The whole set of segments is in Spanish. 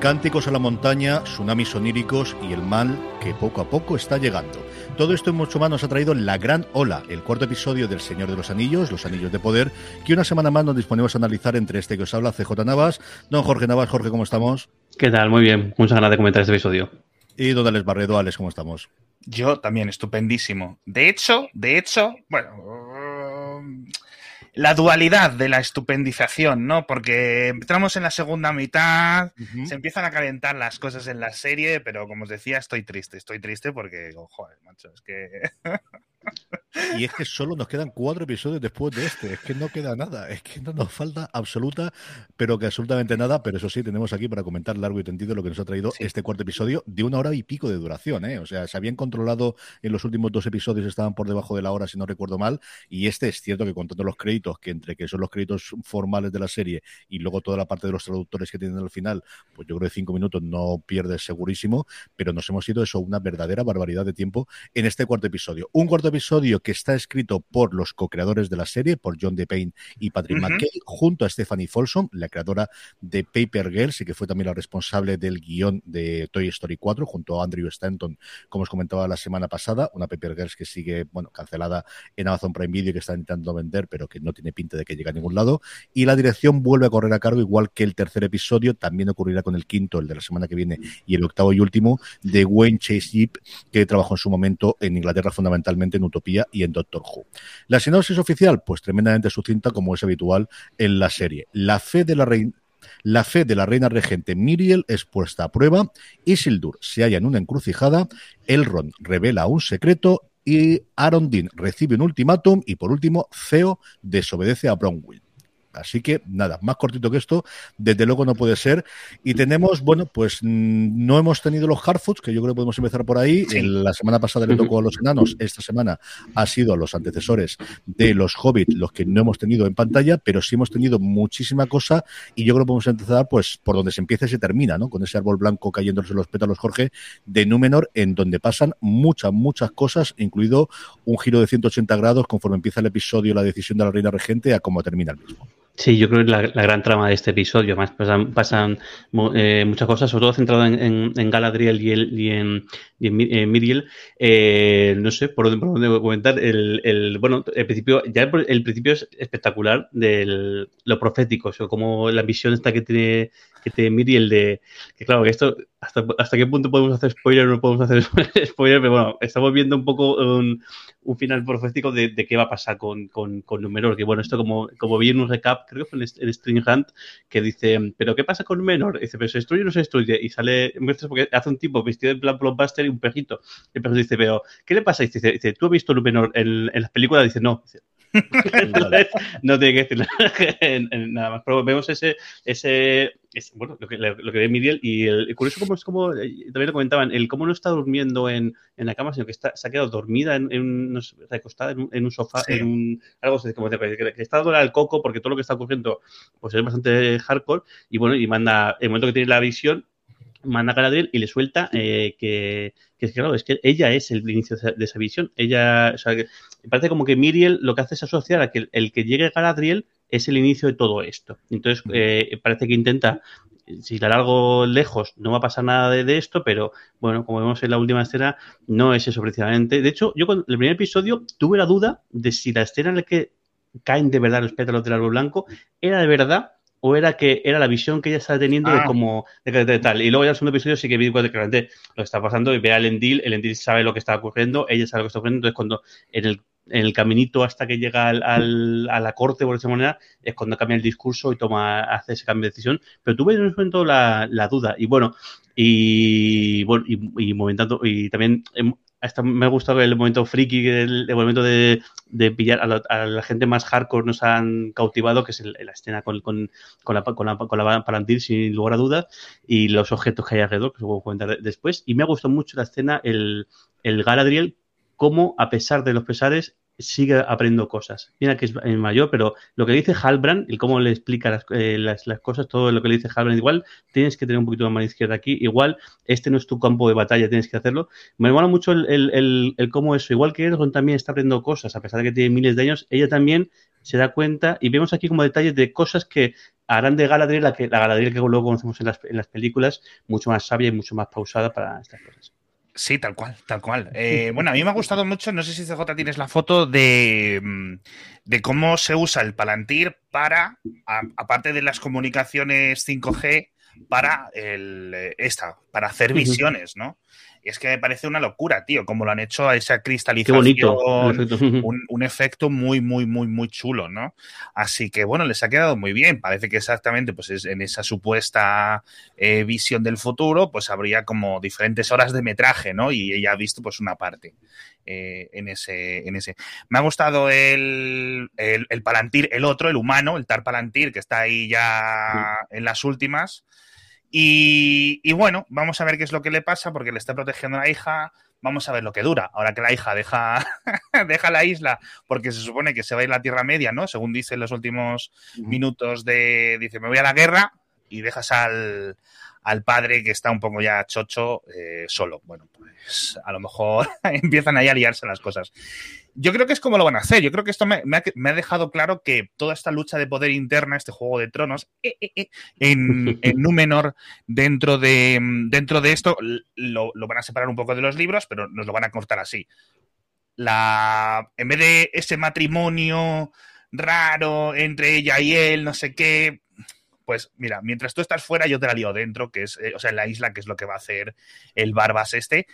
Cánticos a la montaña, tsunamis oníricos y el mal que poco a poco está llegando. Todo esto y mucho más nos ha traído La Gran Ola, el cuarto episodio del Señor de los Anillos, Los Anillos de Poder, que una semana más nos disponemos a analizar entre este que os habla CJ Navas. Don Jorge Navas, Jorge, ¿cómo estamos? ¿Qué tal? Muy bien, muchas ganas de comentar este episodio. Y don Alex Barredo, Alex, ¿cómo estamos? Yo también, estupendísimo. De hecho, de hecho, bueno, la dualidad de la estupendización, ¿no? Porque entramos en la segunda mitad, se empiezan a calentar las cosas en la serie, pero como os decía, estoy triste, estoy triste porque, oh, joder, macho, es que... Y es que solo nos quedan cuatro episodios después de este. Es que no queda nada. Es que no nos falta absoluta, pero que absolutamente nada. Pero eso sí, tenemos aquí para comentar largo y tendido lo que nos ha traído este cuarto episodio de una hora y pico de duración. ¿eh? O sea, se habían controlado en los últimos dos episodios, estaban por debajo de la hora, si no recuerdo mal. Y este es cierto que contando los créditos, que entre que son los créditos formales de la serie y luego toda la parte de los traductores que tienen al final, pues yo creo que cinco minutos no pierdes segurísimo. Pero nos hemos ido eso, una verdadera barbaridad de tiempo en este cuarto episodio. Un cuarto episodio que está escrito por los co-creadores de la serie, por John DePayne y Patrick McKay, junto a Stephanie Folsom, la creadora de Paper Girls y que fue también la responsable del guion de Toy Story 4, junto a Andrew Stanton, como os comentaba la semana pasada, una Paper Girls que sigue, bueno, cancelada en Amazon Prime Video que está intentando vender, pero que no tiene pinta de que llegue a ningún lado. Y la dirección vuelve a correr a cargo, igual que el tercer episodio, también ocurrirá con el quinto, el de la semana que viene, y el octavo y último, de Wayne Chase Yip, que trabajó en su momento en Inglaterra fundamentalmente en Utopía y en Doctor Who. La sinopsis oficial, pues tremendamente sucinta como es habitual en la serie. La fe de la reina regente Miriel es puesta a prueba, Isildur se halla en una encrucijada, Elrond revela un secreto y Arondin recibe un ultimátum y por último Theo desobedece a Bronwyn. Así que nada, más cortito que esto, desde luego no puede ser. Y tenemos, bueno, pues mm, no hemos tenido los Hardfoods, que yo creo que podemos empezar por ahí. la semana pasada le tocó a los enanos, esta semana ha sido a los antecesores de los Hobbit, los que no hemos tenido en pantalla, pero sí hemos tenido muchísima cosa. Y yo creo que podemos empezar, pues, por donde se empieza y se termina, ¿no? Con ese árbol blanco cayéndose los pétalos, Jorge, de Númenor, en donde pasan muchas, muchas cosas, incluido un giro de 180 grados conforme empieza el episodio, la decisión de la reina regente, a cómo termina el mismo. Sí, yo creo que la, la gran trama de este episodio, además pasan, pasan eh, muchas cosas, sobre todo centrado en, Galadriel y, en, y en, Miriel. Eh, no sé por dónde, por dónde comentar. El, el, bueno, el principio, ya el, principio es espectacular de lo profético, o sea, como la visión esta que tiene, que tiene Miriel de que claro, que esto, hasta, hasta qué punto podemos hacer spoiler o no podemos hacer spoiler, pero bueno, estamos viendo un poco un, un final profético de, de, qué va a pasar con, con, con Númenor, que bueno, esto como, como vi en un recap creo que fue en, en String Hunt, que dice, ¿pero qué pasa con Menor? dice, ¿pero se destruye o no se destruye? Y sale, porque hace un tipo vestido de plan blockbuster y un perrito. El perro dice, ¿pero qué le pasa? Y dice, dice ¿tú has visto Númenor en, en las películas? Dice, no. Dice, no tiene que decir nada más. Pero vemos ese, ese, ese bueno, lo que, lo que ve Miriel y el, curioso como es como, eh, también lo comentaban, el cómo no está durmiendo en, en la cama, sino que está, se ha quedado dormida en, en no sé, recostada en un, en un sofá, sí. en un, algo así, como que, que está dando al coco porque todo lo que está ocurriendo pues es bastante hardcore y bueno, y manda, el momento que tiene la visión, manda a Galadriel y le suelta eh, que, que es claro, es que ella es el inicio de esa visión. Ella, o sea, que parece como que Miriel lo que hace es asociar a que el que llegue Galadriel es el inicio de todo esto. Entonces, eh, parece que intenta, si la largo lejos, no va a pasar nada de, de, esto, pero bueno, como vemos en la última escena, no es eso precisamente. De hecho, yo con el primer episodio tuve la duda de si la escena en la que caen de verdad los pétalos del árbol blanco, ¿era de verdad o era que era la visión que ella estaba teniendo de Ah. cómo de, tal. Y luego ya el segundo episodio sí que vi realmente lo que está pasando y ve a Elendil, Elendil sabe lo que está ocurriendo, ella sabe lo que está ocurriendo, entonces cuando en el, el caminito hasta que llega al, al- a la corte, por esa manera, es cuando cambia el discurso y toma, hace ese cambio de decisión. Pero tuve en un momento la, la duda. Y bueno, y bueno, y, y momentando, y también em, hasta me ha gustado el momento friki, el, el momento de, de pillar a la, gente más hardcore nos han cautivado, que es el- la escena con, con, con la, con la, con la palantir, sin lugar a dudas, y los objetos que hay alrededor, que os voy a comentar de- después. Y me ha gustado mucho la escena, el, el Galadriel, cómo, a pesar de los pesares, sigue aprendiendo cosas. Mira que es mayor, pero lo que dice Halbrand, y cómo le explica las, eh, las, cosas, todo lo que le dice Halbrand, igual tienes que tener un poquito de mano izquierda aquí, igual este no es tu campo de batalla, tienes que hacerlo. Me mola mucho el, el, el, el cómo eso, igual que Ergon también está aprendiendo cosas, a pesar de que tiene miles de años, ella también se da cuenta y vemos aquí como detalles de cosas que harán de Galadriel la, que, la Galadriel que luego conocemos en las películas, mucho más sabia y mucho más pausada para estas cosas. Sí, tal cual, tal cual. Eh, bueno, a mí me ha gustado mucho, no sé si CJ tienes la foto de, mm, de cómo se usa el Palantir para, aparte de las comunicaciones 5G, para el, eh, esta, para hacer visiones, ¿no? Y es que me parece una locura, tío, como lo han hecho a esa Qué cristalización. bonito. el efecto. un, un efecto muy, muy, muy, muy chulo, ¿no? Así que bueno, les ha quedado muy bien. Parece que exactamente, pues es, en esa supuesta eh, visión del futuro, pues habría como diferentes horas de metraje, ¿no? Y ella ha visto pues una parte eh, en, ese, en ese. Me ha gustado el, el, el Palantir, el otro, el humano, el Tar Palantir, que está ahí ya en las últimas. Y, y bueno, vamos a ver qué es lo que le pasa, porque le está protegiendo a la hija. Vamos a ver lo que dura. Ahora que la hija deja, deja la isla, porque se supone que se va a ir a la Tierra Media, ¿no? Según dice en los últimos minutos de. Dice, me voy a la guerra y dejas al, al padre que está un poco ya chocho eh, solo. Bueno, pues a lo mejor empiezan ahí a liarse las cosas. Yo creo que es como lo van a hacer. Yo creo que esto me, me ha, me ha dejado claro que toda esta lucha de poder interna, este juego de tronos, eh, eh, eh, en, en Númenor, dentro de, dentro de esto, lo, lo van a separar un poco de los libros, pero nos lo van a cortar así. La, en vez de ese matrimonio raro entre ella y él, no sé qué, pues mira, mientras tú estás fuera, yo te la lío dentro, que es, eh, o sea, en la isla, que es lo que va a hacer el Barbas este.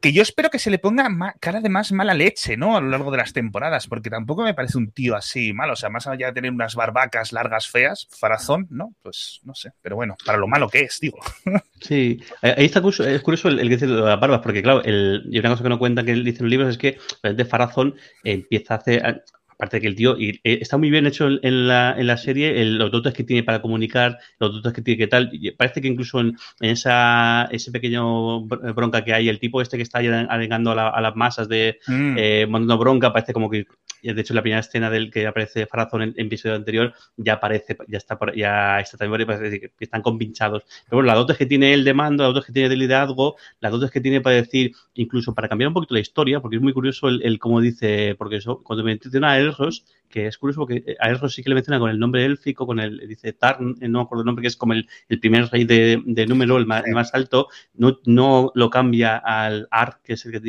Que yo espero que se le ponga cara de más mala leche, ¿no? A lo largo de las temporadas, porque tampoco me parece un tío así malo. O sea, más allá de tener unas barbacas largas feas, farazón, ¿no? Pues no sé. Pero bueno, para lo malo que es, digo. Sí, ahí está curioso, es curioso el, que dice de las barbas, porque claro, el, y una cosa que no cuentan que él dice en los libros es que de Farazón empieza a hacer, aparte de que el tío, y eh, está muy bien hecho en la, en la serie, el, los dotes que tiene para comunicar, los dotes que tiene que tal, y parece que incluso en, en esa ese pequeño bronca que hay, el tipo este que está alegando a, la, a las masas de Mm. eh, mandando bronca, parece como que de hecho, la primera escena del que aparece Farazón en el episodio anterior ya aparece, ya está por, ya está también decir están compinchados. Pero bueno, las dotes que tiene él de mando, las dotes que tiene de liderazgo, las dotes que tiene para decir, incluso para cambiar un poquito la historia, porque es muy curioso el, el cómo dice, porque eso, cuando menciona a Elros, que es curioso porque a Elros sí que le menciona con el nombre élfico, con el, dice Tarn, no me acuerdo el nombre, que es como el, el primer rey de, de número, el más, el más, alto, no, no lo cambia al Ar, que es el que,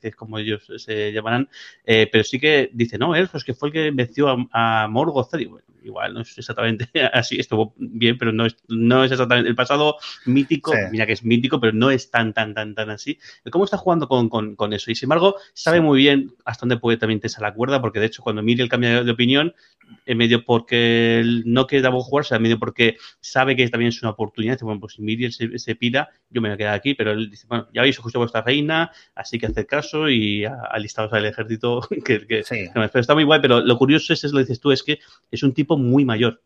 que es como ellos se llamarán, eh, pero sí que dice, no, Elfos, que fue el que venció a, a Morgoth. Y bueno, igual no es exactamente así, estuvo bien, pero no es, no es exactamente el pasado mítico, sí. mira que es mítico, pero no es tan, tan, tan, tan así. ¿Cómo está jugando con, con, con eso? Y sin embargo, sabe muy bien hasta dónde puede también tensar la cuerda, porque de hecho, cuando Miriel cambia de, de opinión, en medio porque no quiere jugar, o sea, en medio porque sabe que también es una oportunidad. Dice, bueno, pues si Miriel se, se pira, yo me voy a quedar aquí, pero él dice, bueno, ya habéis escuchado vuestra reina, así que hacer caso y alistados al ejército, que, que, sí. que está muy guay, pero lo curioso es, es, lo dices tú, es que es un tipo muy mayor.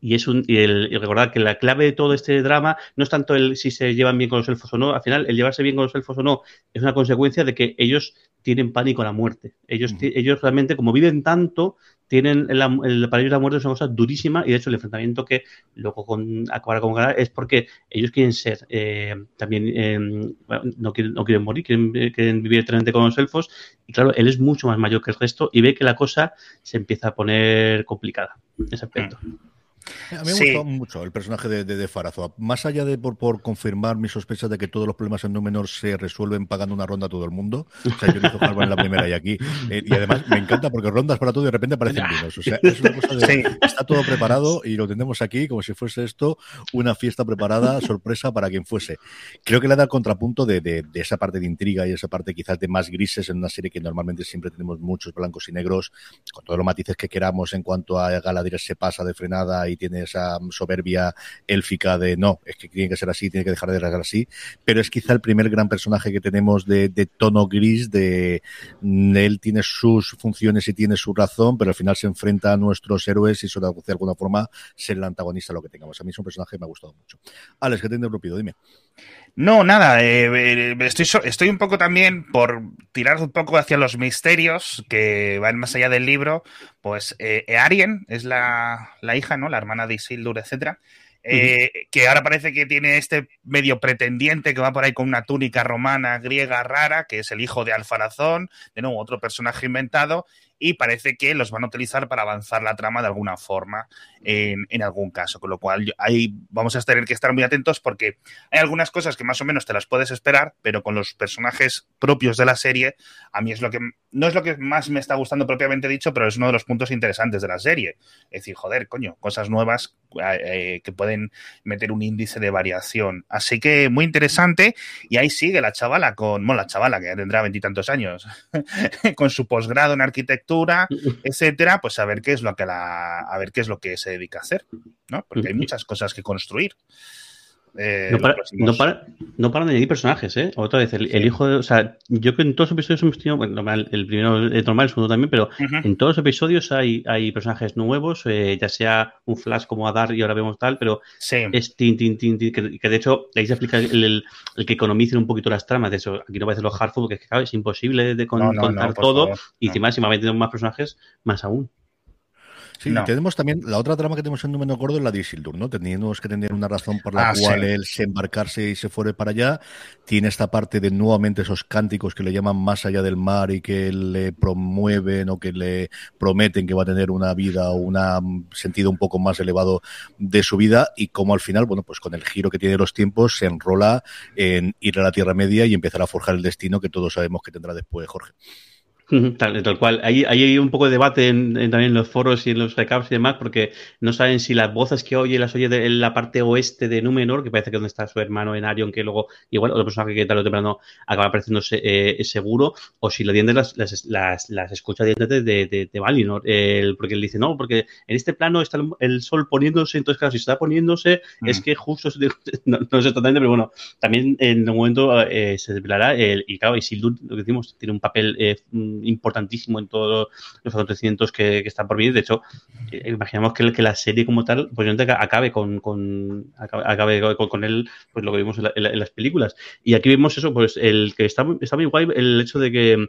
Y es un y, el, y recordar que la clave de todo este drama no es tanto el si se llevan bien con los elfos o no, al final el llevarse bien con los elfos o no es una consecuencia de que ellos tienen pánico a la muerte. Ellos, uh -huh. ellos realmente, como viven tanto, tienen la, el, para ellos la muerte es una cosa durísima y de hecho el enfrentamiento que luego con, acabará con Galar es porque ellos quieren ser eh, también eh, no, quieren, no quieren morir, quieren, quieren vivir eternamente con los elfos y claro, él es mucho más mayor que el resto y ve que la cosa se empieza a poner complicada en ese aspecto. Uh -huh. A mí me ha gustado mucho el personaje de, de, Farazo. Más allá de por, por, confirmar mis sospechas de que todos los problemas en Númenor se resuelven pagando una ronda a todo el mundo. O sea, yo hizo en la primera y aquí. Eh, y además me encanta porque rondas para todo y de repente aparecen vinos. O sea, es una cosa de. Está todo preparado y lo tenemos aquí como si fuese esto una fiesta preparada, sorpresa para quien fuese. Creo que le da el contrapunto de, de, de, esa parte de intriga y esa parte quizás de más grises en una serie que normalmente siempre tenemos muchos blancos y negros, con todos los matices que queramos en cuanto a Galadriel se pasa de frenada y tiene esa soberbia élfica de no, es que tiene que ser así, tiene que dejar de ser así, pero es quizá el primer gran personaje que tenemos de, tono gris, de él tiene sus funciones y tiene su razón, pero al final se enfrenta a nuestros héroes y eso de alguna forma ser el antagonista lo que tengamos. A mí es un personaje que me ha gustado mucho. Alex, ¿qué te interrumpido? Dime. No, nada, eh, estoy, estoy un poco también por tirar un poco hacia los misterios que van más allá del libro. Pues eh, Arien es la, la, hija, ¿no? La hermana de Isildur, etcétera. Eh, que ahora parece que tiene este medio pretendiente que va por ahí con una túnica romana griega rara, que es el hijo de Alfarazón, de nuevo otro personaje inventado, y parece que los van a utilizar para avanzar la trama de alguna forma en, algún caso. Con lo cual, ahí vamos a tener que estar muy atentos porque hay algunas cosas que más o menos te las puedes esperar, pero con los personajes propios de la serie, a mí es lo que no es lo que más me está gustando propiamente dicho, pero es uno de los puntos interesantes de la serie. Es decir, joder, coño, cosas nuevas eh, eh que pueden meter un índice de variación. Así que muy interesante. Y ahí sigue la chavala con, bueno, la chavala que tendrá veintitantos años, con su posgrado en arquitectura, etcétera, pues a ver qué es lo que la, a ver qué es lo que se dedica a hacer, ¿no? Porque hay muchas cosas que construir. Eh, no, para, no, para, no, para, de añadir personajes, ¿eh? Otra vez, el, el, hijo de. O sea, yo creo que en todos los episodios hemos tenido. Bueno, normal, el primero es normal, el segundo también, pero uh -huh. en todos los episodios hay, hay personajes nuevos, eh, ya sea un Flash como Adar y ahora vemos tal, pero sí. es tin, tin, tin, tin que, que, de hecho ahí se explica el, el, el, que economicen un poquito las tramas. De eso, aquí no va a decir los Hardfood porque es, que, claro, es imposible de con, no, no, contar todo. Favor, y encima, si me ha metido más personajes, más aún. Sí, no. tenemos también la otra trama que tenemos en Número Gordo es la de Isildur, ¿no? Teníamos que tener una razón por la ah, cual sí. él se embarcarse y se fuere para allá. Tiene esta parte de nuevamente esos cánticos que le llaman más allá del mar y que le promueven o que le prometen que va a tener una vida o un sentido un poco más elevado de su vida y como al final, bueno, pues con el giro que tiene los tiempos se enrola en ir a la Tierra Media y empezar a forjar el destino que todos sabemos que tendrá después Jorge. Tal, tal cual. Ahí, ahí, hay un poco de debate en, en, también en los foros y en los recaps y demás, porque no saben si las voces que oye las oye de, en la parte oeste de Númenor, que parece que es donde está su hermano en Arion, que luego, igual, otro personaje que tarde o temprano acaba apareciéndose eh, seguro, o si lo dientes las, las, las, las escucha de, de, de, Valinor, el, porque él dice, no, porque en este plano está el, el, sol poniéndose, entonces, claro, si está poniéndose, mm. es que justo, no, no, sé totalmente, pero bueno, también en un momento eh, se desvelará, el, y claro, Isildur, lo que decimos, tiene un papel eh, importantísimo en todos los acontecimientos que, que están por venir. De hecho, eh, imaginamos que, que, la serie como tal, pues acabe con, con acabe con, él, pues lo que vimos en, las películas. Y aquí vemos eso, pues el que está, está muy guay, el hecho de que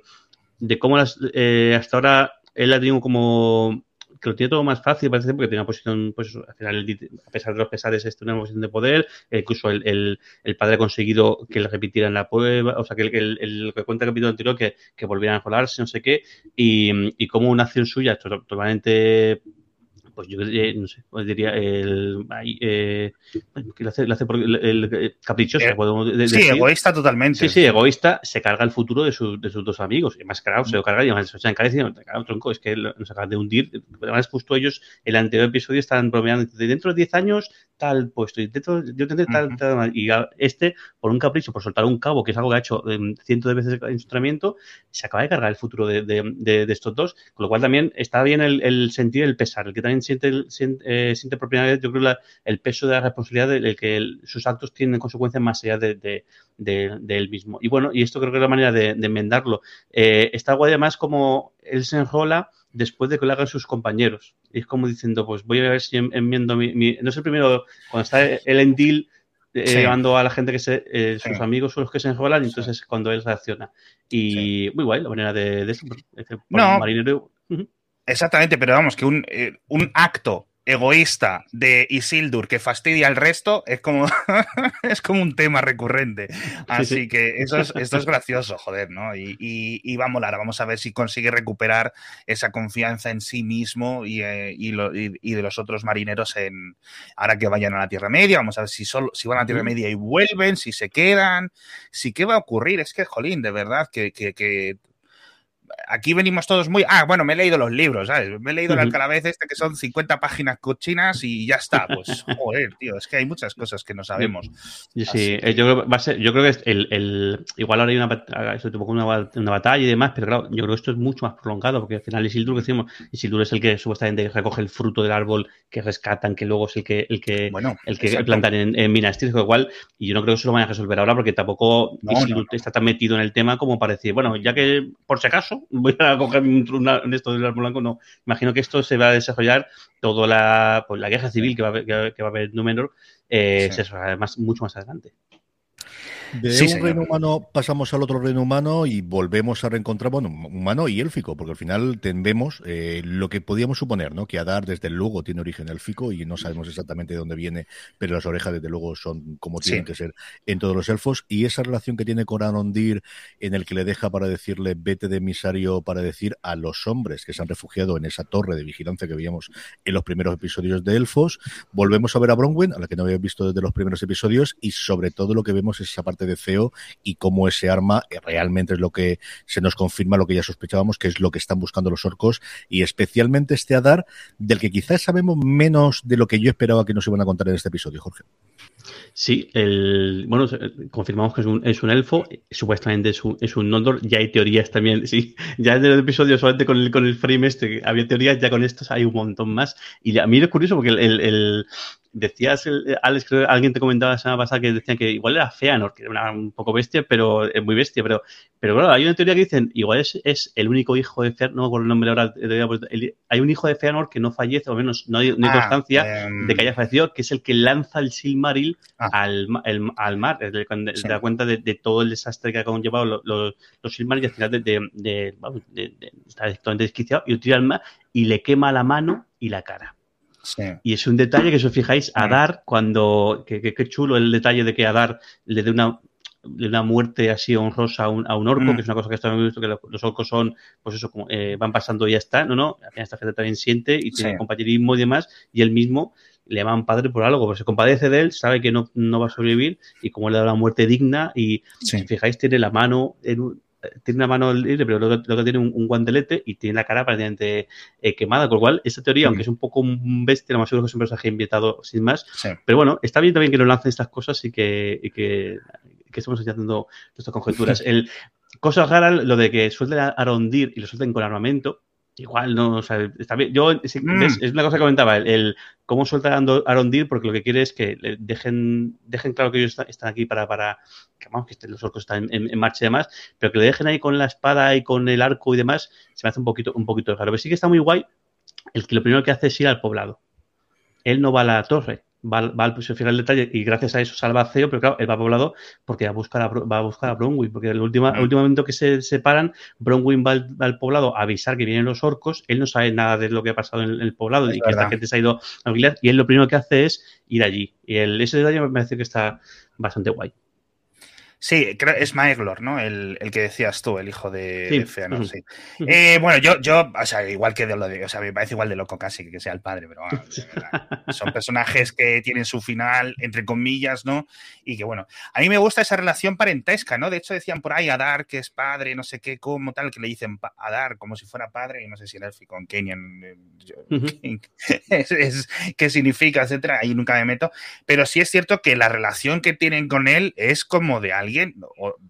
de cómo las, eh, hasta ahora él ha tenido como que lo tiene todo más fácil, parece, porque tiene una posición, pues al final, a pesar de los pesares, es una posición de poder. incluso el, el, padre ha conseguido que le repitieran la prueba, o sea, que el, el que cuenta el capítulo anterior, que, que volvieran a colarse, no sé qué, y, y como una acción suya totalmente pues yo eh, no sé, pues diría el, eh, que lo hace, lo hace por el, el caprichoso. Eh, decir. Sí, egoísta totalmente. Sí, sí, egoísta, se carga el futuro de, su, de sus dos amigos. Y más claro, se lo carga y además se encarece y claro, tronco, es que nos acaban de hundir. Además, justo ellos, el anterior episodio, estaban bromeando dentro de 10 años, tal puesto, dentro, yo tendré tal, uh -huh. tal, y este, por un capricho, por soltar un cabo, que es algo que ha hecho eh, cientos de veces en su entrenamiento, se acaba de cargar el futuro de, de, de, de, estos dos, con lo cual también está bien el, el sentir el pesar, el que también siente, siente, eh, siente propiedad, yo creo, la, el peso de la responsabilidad del que el, sus actos tienen consecuencias más allá de, de, de, de, él mismo. Y bueno, y esto creo que es la manera de, de enmendarlo. Eh, está guay además como él se enrola después de que lo hagan sus compañeros. Y es como diciendo, pues voy a ver si enmiendo mi, mi... No sé, primero, cuando está él en deal, eh, sí. llevando a la gente que se, eh, sus sí. amigos son los que se enrolan, entonces sí. cuando él reacciona. Y muy guay la manera de, de eso. No, marinero. Uh -huh. Exactamente, pero vamos, que un, eh, un acto egoísta de Isildur que fastidia al resto es como, es como un tema recurrente. Así que eso es, esto es gracioso, joder, ¿no? Y, y, va a molar, vamos a ver si consigue recuperar esa confianza en sí mismo y, eh, y, de los otros marineros en ahora que vayan a la Tierra Media, vamos a ver si, solo, si van a la Tierra Media y vuelven, si se quedan, si qué va a ocurrir. Es que, jolín, de verdad, que, que aquí venimos todos muy. Ah, bueno, me he leído los libros, ¿sabes? Me he leído el Alcalavez este que son 50 páginas cochinas y ya está. Pues, joder, tío, es que hay muchas cosas que no sabemos. Sí, eh, yo, creo, va a ser, yo creo que el, el, igual ahora hay una, una, una, batalla y demás, pero claro, yo creo que esto es mucho más prolongado porque al final Isildur, que decimos, Isildur es el que supuestamente recoge el fruto del árbol que rescatan, que luego es el que, el que, bueno, el que plantan en, en Minas Tirith, igual, y yo no creo que eso lo vayan a resolver ahora porque tampoco Isildur está tan metido en el tema como para decir, bueno, ya que por si acaso voy a coger un, en esto del árbol blanco, no. Imagino que esto se va a desarrollar toda la, pues, la guerra civil que va a haber, que, va a haber en Númenor, eh, además, mucho más adelante. De un reino humano pasamos al otro reino humano y volvemos a reencontrar, bueno, humano y élfico, porque al final tendemos eh, lo que podíamos suponer, ¿no? Que Adar desde luego tiene origen élfico y no sabemos exactamente de dónde viene, pero las orejas desde luego son como tienen que ser en todos los elfos. Y esa relación que tiene con Arondir, en el que le deja para decirle vete de emisario para decir a los hombres que se han refugiado en esa torre de vigilancia que veíamos en los primeros episodios de Elfos. Volvemos a ver a Bronwyn, a la que no había visto desde los primeros episodios, y sobre todo lo que vemos es esa parte de feo y cómo ese arma realmente es lo que se nos confirma lo que ya sospechábamos, que es lo que están buscando los orcos y especialmente este Adar, del que quizás sabemos menos de lo que yo esperaba que nos iban a contar en este episodio, Jorge. Sí, el, bueno, confirmamos que es un, es un elfo, supuestamente es un, es un Nondor, ya hay teorías también, sí, ya en el episodio solamente con el, con el frame este, había teorías, ya con estos hay un montón más. Y a mí es curioso porque el, decías, eh, Alex, creo que alguien te comentaba la semana pasada que decían que igual era Feanor, que era un poco bestia, pero es muy bestia, pero, pero claro, hay una teoría que dicen, igual es, es el único hijo de Feanor, no me acuerdo el nombre ahora, hay un hijo de Feanor que no fallece, o menos no hay, ah, constancia em, de que haya fallecido, que es el que lanza el Silmaril ah. al, al, mar, de, se da cuenta de, todo el desastre que ha conllevado los, los, los Silmaril y al final de, de, de, está totalmente desquiciado y lo tira al mar y le quema la mano y la cara. Y es un detalle que si os fijáis, a dar cuando, que, chulo el detalle de que a dar le dé una, una muerte así honrosa a un, a un orco, mm. que es una cosa que estamos visto que los orcos son, pues eso, como, eh, van pasando y ya está, no, no, esta gente también siente y tiene compañerismo y demás, y él mismo le llaman padre por algo, pues se compadece de él, sabe que no, no va a sobrevivir y como le da una muerte digna y si fijáis tiene la mano en un, tiene una mano libre, pero luego, que tiene un, guantelete y tiene la cara prácticamente eh, quemada. Con lo cual, esta teoría, aunque es un poco un bestia, lo más seguro que es un personaje invitado sin más. Pero bueno, está bien también que nos lancen estas cosas y que, y que, que estemos haciendo estas conjeturas. El, cosas raras, lo de que suelten a Arondir y lo suelten con armamento, Igual no, o sea, está bien. Yo, mm. es, una cosa que comentaba, el, cómo suelta a Arondir, porque lo que quiere es que dejen, dejen claro que ellos están, aquí para, para que, vamos, que los orcos están en, marcha y demás, pero que le dejen ahí con la espada y con el arco y demás, se me hace un poquito, un poquito raro. Pero sí que está muy guay el que lo primero que hace es ir al poblado. Él no va a la torre, va, va al pues, el detalle y gracias a eso salva a Ceo, pero claro, él va poblado porque va a buscar a, va a, buscar a Bronwyn, porque el último, el último momento que se separan, Bronwyn va al, poblado a avisar que vienen los orcos, él no sabe nada de lo que ha pasado en el, poblado y que esta gente se ha ido a alquilar, y él lo primero que hace es ir allí. Y el, ese detalle me parece que está bastante guay. Sí, creo, es Maeglor, ¿no? El, el, que decías tú, el hijo de, Feanor, sí. Eh, bueno, yo, yo, o sea, igual que de lo de, o sea, me parece igual de loco casi que sea el padre, pero son personajes que tienen su final, entre comillas, ¿no? Y que bueno, a mí me gusta esa relación parentesca, ¿no? De hecho decían por ahí Adar que es padre, no sé qué, como tal, que le dicen Adar como si fuera padre, y no sé si el élfico en Kenyan, eh, es, qué significa, etcétera, ahí nunca me meto, pero sí es cierto que la relación que tienen con él es como de alguien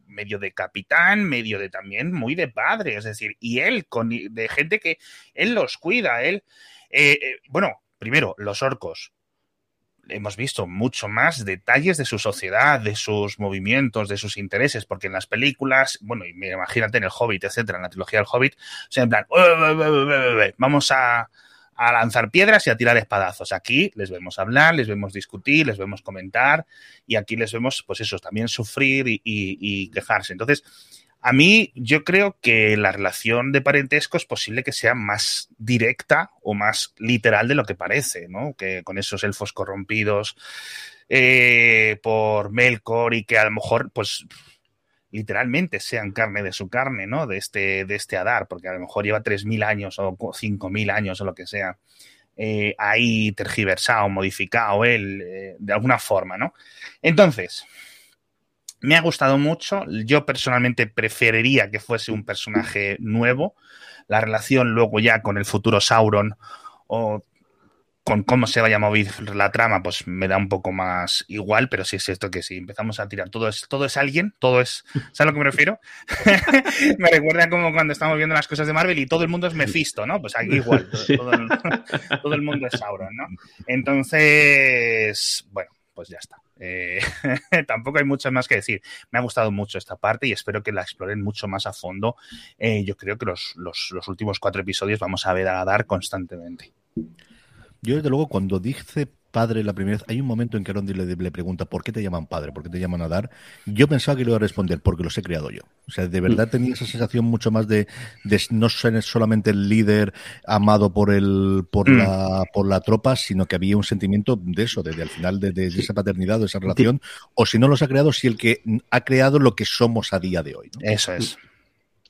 medio de capitán, medio de también muy de padre, es decir, y él, con, de gente que él los cuida, él, eh, eh, bueno, primero, los orcos, hemos visto mucho más detalles de su sociedad, de sus movimientos, de sus intereses, porque en las películas, bueno, imagínate en el Hobbit, etcétera, en la trilogía del Hobbit, o en plan, vamos a, a lanzar piedras y a tirar espadazos. Aquí les vemos hablar, les vemos discutir, les vemos comentar y aquí les vemos, pues eso, también sufrir y, quejarse. Entonces, A mí, yo creo que la relación de parentesco es posible que sea más directa o más literal de lo que parece, ¿no? Que con esos elfos corrompidos eh, por Melkor y que a lo mejor, pues, literalmente sean carne de su carne, ¿no? De este, de este Adar, porque a lo mejor lleva 3.000 años o 5.000 años o lo que sea. Eh, ahí tergiversado, modificado él, eh, de alguna forma, ¿no? Entonces, me ha gustado mucho. Yo personalmente preferiría que fuese un personaje nuevo. La relación luego ya con el futuro Sauron o con cómo se vaya a mover la trama, pues me da un poco más igual, pero sí es esto que si empezamos a tirar todo es, todo es alguien, todo es. ¿Sabes a lo que me refiero? me recuerda como cuando estamos viendo las cosas de Marvel y todo el mundo es Mephisto, ¿no? Pues aquí igual, todo, el, todo el mundo es Sauron, ¿no? Entonces, bueno, pues ya está. Eh, tampoco hay mucho más que decir. Me ha gustado mucho esta parte y espero que la exploren mucho más a fondo. Eh, yo creo que los, los, los, últimos cuatro episodios vamos a ver a dar constantemente. Yo, desde luego, cuando dice padre la primera vez, hay un momento en que Rondi le, le, pregunta ¿por qué te llaman padre? ¿Por qué te llaman a dar? Yo pensaba que le iba a responder porque los he creado yo. O sea, de verdad tenía esa sensación mucho más de, de no ser solamente el líder amado por el por mm. la por la tropa, sino que había un sentimiento de eso, de, de al final de, de, esa paternidad, de esa relación, o si no los ha creado, si el que ha creado lo que somos a día de hoy. ¿no? Eso es.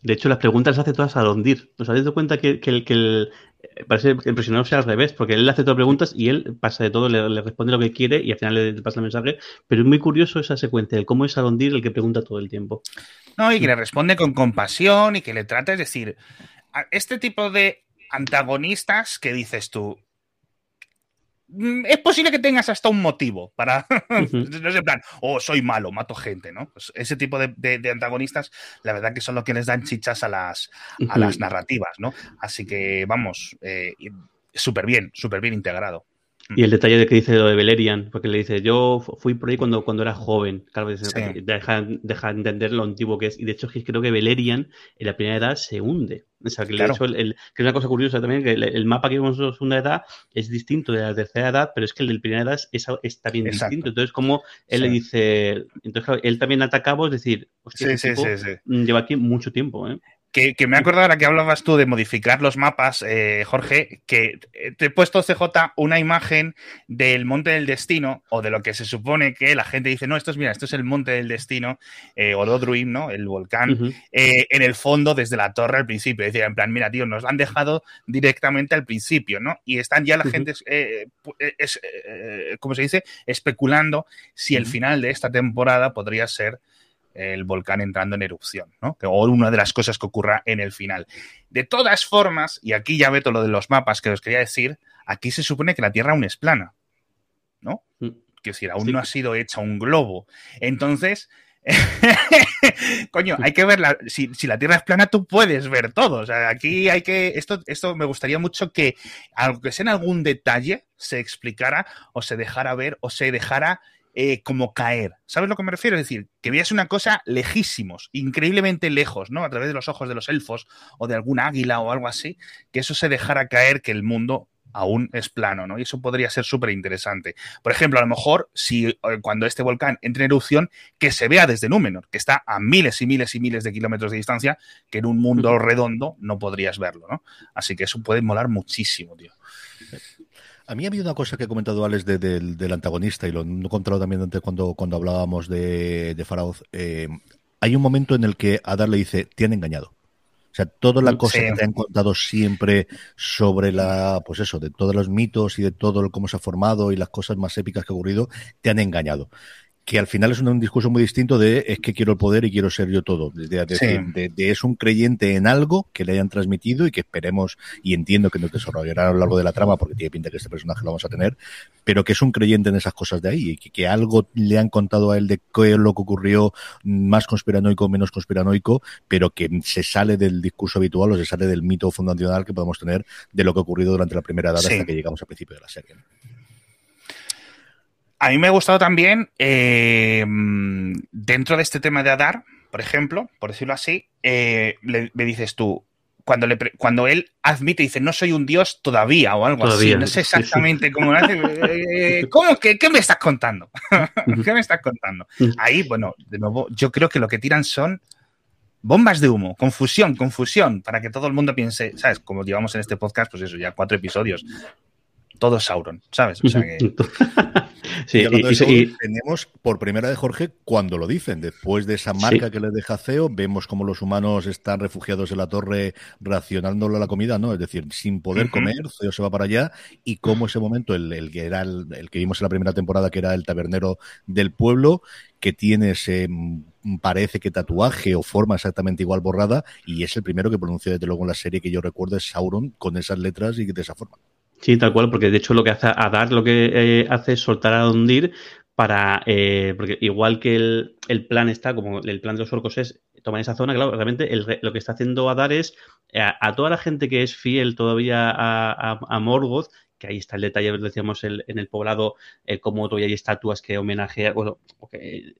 De hecho, las preguntas las hace todas a Londir. ¿Os habéis dado cuenta que, que, que el, parece que el prisionero sea al revés? Porque él le hace todas preguntas y él pasa de todo, le, responde lo que quiere y al final le pasa el mensaje. Pero es muy curioso esa secuencia, de cómo es Alondir el que pregunta todo el tiempo. No, y que le responde con compasión y que le trata, es decir, este tipo de antagonistas que dices tú, es posible que tengas hasta un motivo para. Uh -huh. no es en plan, oh, soy malo, mato gente, ¿no? Pues ese tipo de, de, de, antagonistas, la verdad que son los que les dan chichas a las, a uh -huh. las narrativas, ¿no? Así que, vamos, eh, súper bien, súper bien integrado. Y el detalle de que dice lo de Belerian, porque le dice, yo fui por ahí cuando, cuando era joven, claro, sí. deja, deja entender lo antiguo que es. Y de hecho, creo que Belerian en la primera edad se hunde. O sea, que, claro. hecho el, el, que es una cosa curiosa también, que el, el, mapa que vemos en segunda edad es distinto de la tercera edad, pero es que el de primera edad es, es también Exacto. distinto. Entonces, como él sí. le dice, entonces claro, él también ataca a decir, hostia, sí, sí, lleva aquí mucho tiempo, ¿eh? Que, que, me he acordado ahora que hablabas tú de modificar los mapas, eh, Jorge, que te he puesto CJ una imagen del Monte del Destino, o de lo que se supone que la gente dice, no, esto es, mira, esto es el Monte del Destino, eh, o Dodruim, ¿no? El volcán, uh -huh. eh, en el fondo, desde la torre al principio. Es decir, en plan, mira, tío, nos lo han dejado directamente al principio, ¿no? Y están ya la uh -huh. gente, eh, es, ¿cómo se dice? Especulando si el final de esta temporada podría ser el volcán entrando en erupción, ¿no? O una de las cosas que ocurra en el final. De todas formas, y aquí ya meto lo de los mapas que os quería decir, aquí se supone que la Tierra aún es plana, ¿no? Mm. Que decir, aún sí. no ha sido hecha un globo. Entonces, coño, hay que verla. Si, si, la Tierra es plana, tú puedes ver todo. O sea, aquí hay que. Esto, esto me gustaría mucho que, aunque sea en algún detalle, se explicara o se dejara ver o se dejara eh, como caer. ¿Sabes lo que me refiero? Es decir, que veas una cosa lejísimos, increíblemente lejos, ¿no? A través de los ojos de los elfos o de algún águila o algo así, que eso se dejara caer, que el mundo aún es plano, ¿no? Y eso podría ser súper interesante. Por ejemplo, a lo mejor, si eh, cuando este volcán entre en erupción, que se vea desde Númenor, que está a miles y miles y miles de kilómetros de distancia, que en un mundo redondo no podrías verlo, ¿no? Así que eso puede molar muchísimo, tío. A mí ha habido una cosa que ha comentado Alex de, de, del antagonista y lo he encontrado también antes cuando, cuando hablábamos de, de Faraoz. Eh, hay un momento en el que Adar le dice, te han engañado. O sea, toda la cosa sí. que te han contado siempre sobre la, pues eso, de todos los mitos y de todo cómo se ha formado y las cosas más épicas que ha ocurrido, te han engañado que al final es un, un, discurso muy distinto de es que quiero el poder y quiero ser yo todo. De, de, sí. de, de, es un creyente en algo que le hayan transmitido y que esperemos y entiendo que nos desarrollará a lo largo de la trama porque tiene pinta que este personaje lo vamos a tener, pero que es un creyente en esas cosas de ahí y que, que algo le han contado a él de qué es lo que ocurrió más conspiranoico, menos conspiranoico, pero que se sale del discurso habitual o se sale del mito fundacional que podemos tener de lo que ha ocurrido durante la primera edad sí. hasta que llegamos al principio de la serie. A mí me ha gustado también, eh, dentro de este tema de Adar, por ejemplo, por decirlo así, eh, le, me dices tú, cuando, le, cuando él admite, dice, no soy un dios todavía o algo todavía. así, no sé exactamente cómo lo hace. Eh, ¿Cómo que qué me estás contando? ¿Qué me estás contando? Ahí, bueno, de nuevo, yo creo que lo que tiran son bombas de humo, confusión, confusión, para que todo el mundo piense, ¿sabes? Como llevamos en este podcast, pues eso, ya cuatro episodios. Todo Sauron, ¿sabes? O sea que... Sí, y, tenemos por primera vez, Jorge, cuando lo dicen, después de esa marca que le deja CEO, vemos como los humanos están refugiados en la torre racionándole la comida, ¿no? Es decir, sin poder comer, CEO se va para allá, y cómo ese momento, el, que era el, que vimos en la primera temporada, que era el tabernero del pueblo, que tiene ese mm, parece que tatuaje o forma exactamente igual borrada, y es el primero que pronuncia desde luego en la serie que yo recuerdo es Sauron con esas letras y de esa forma. Sí, tal cual, porque de hecho lo que hace a dar lo que eh, hace es soltar a hundir para, eh, porque igual que el, plan está, como el plan de los orcos es tomar esa zona, claro, realmente lo que está haciendo Adar es eh, a, toda la gente que es fiel todavía a, Morgoth, que ahí está el detalle, decíamos en el poblado, como todavía hay estatuas que homenajean, bueno, que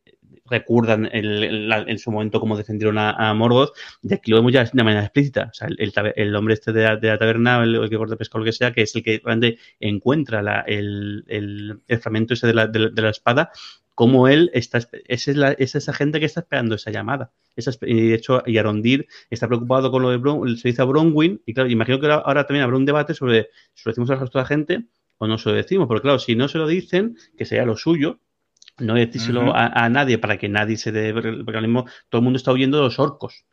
recuerdan en su momento cómo defendieron a, Morgoth, y aquí lo vemos ya de manera explícita. O sea, el, hombre este de la, taberna, el, que corta pesca o lo que sea, que es el que realmente encuentra el, fragmento ese de la, de la espada, como él está, es, es, esa gente que está esperando esa llamada. y de hecho, y Arondir está preocupado con lo de Bron, se dice a Bronwyn, y claro, imagino que ahora, también habrá un debate sobre si lo decimos de la gente o no se lo decimos, porque claro, si no se lo dicen, que sería lo suyo, no decírselo a, nadie para que nadie se dé, porque ahora mismo todo el mundo está huyendo de los orcos,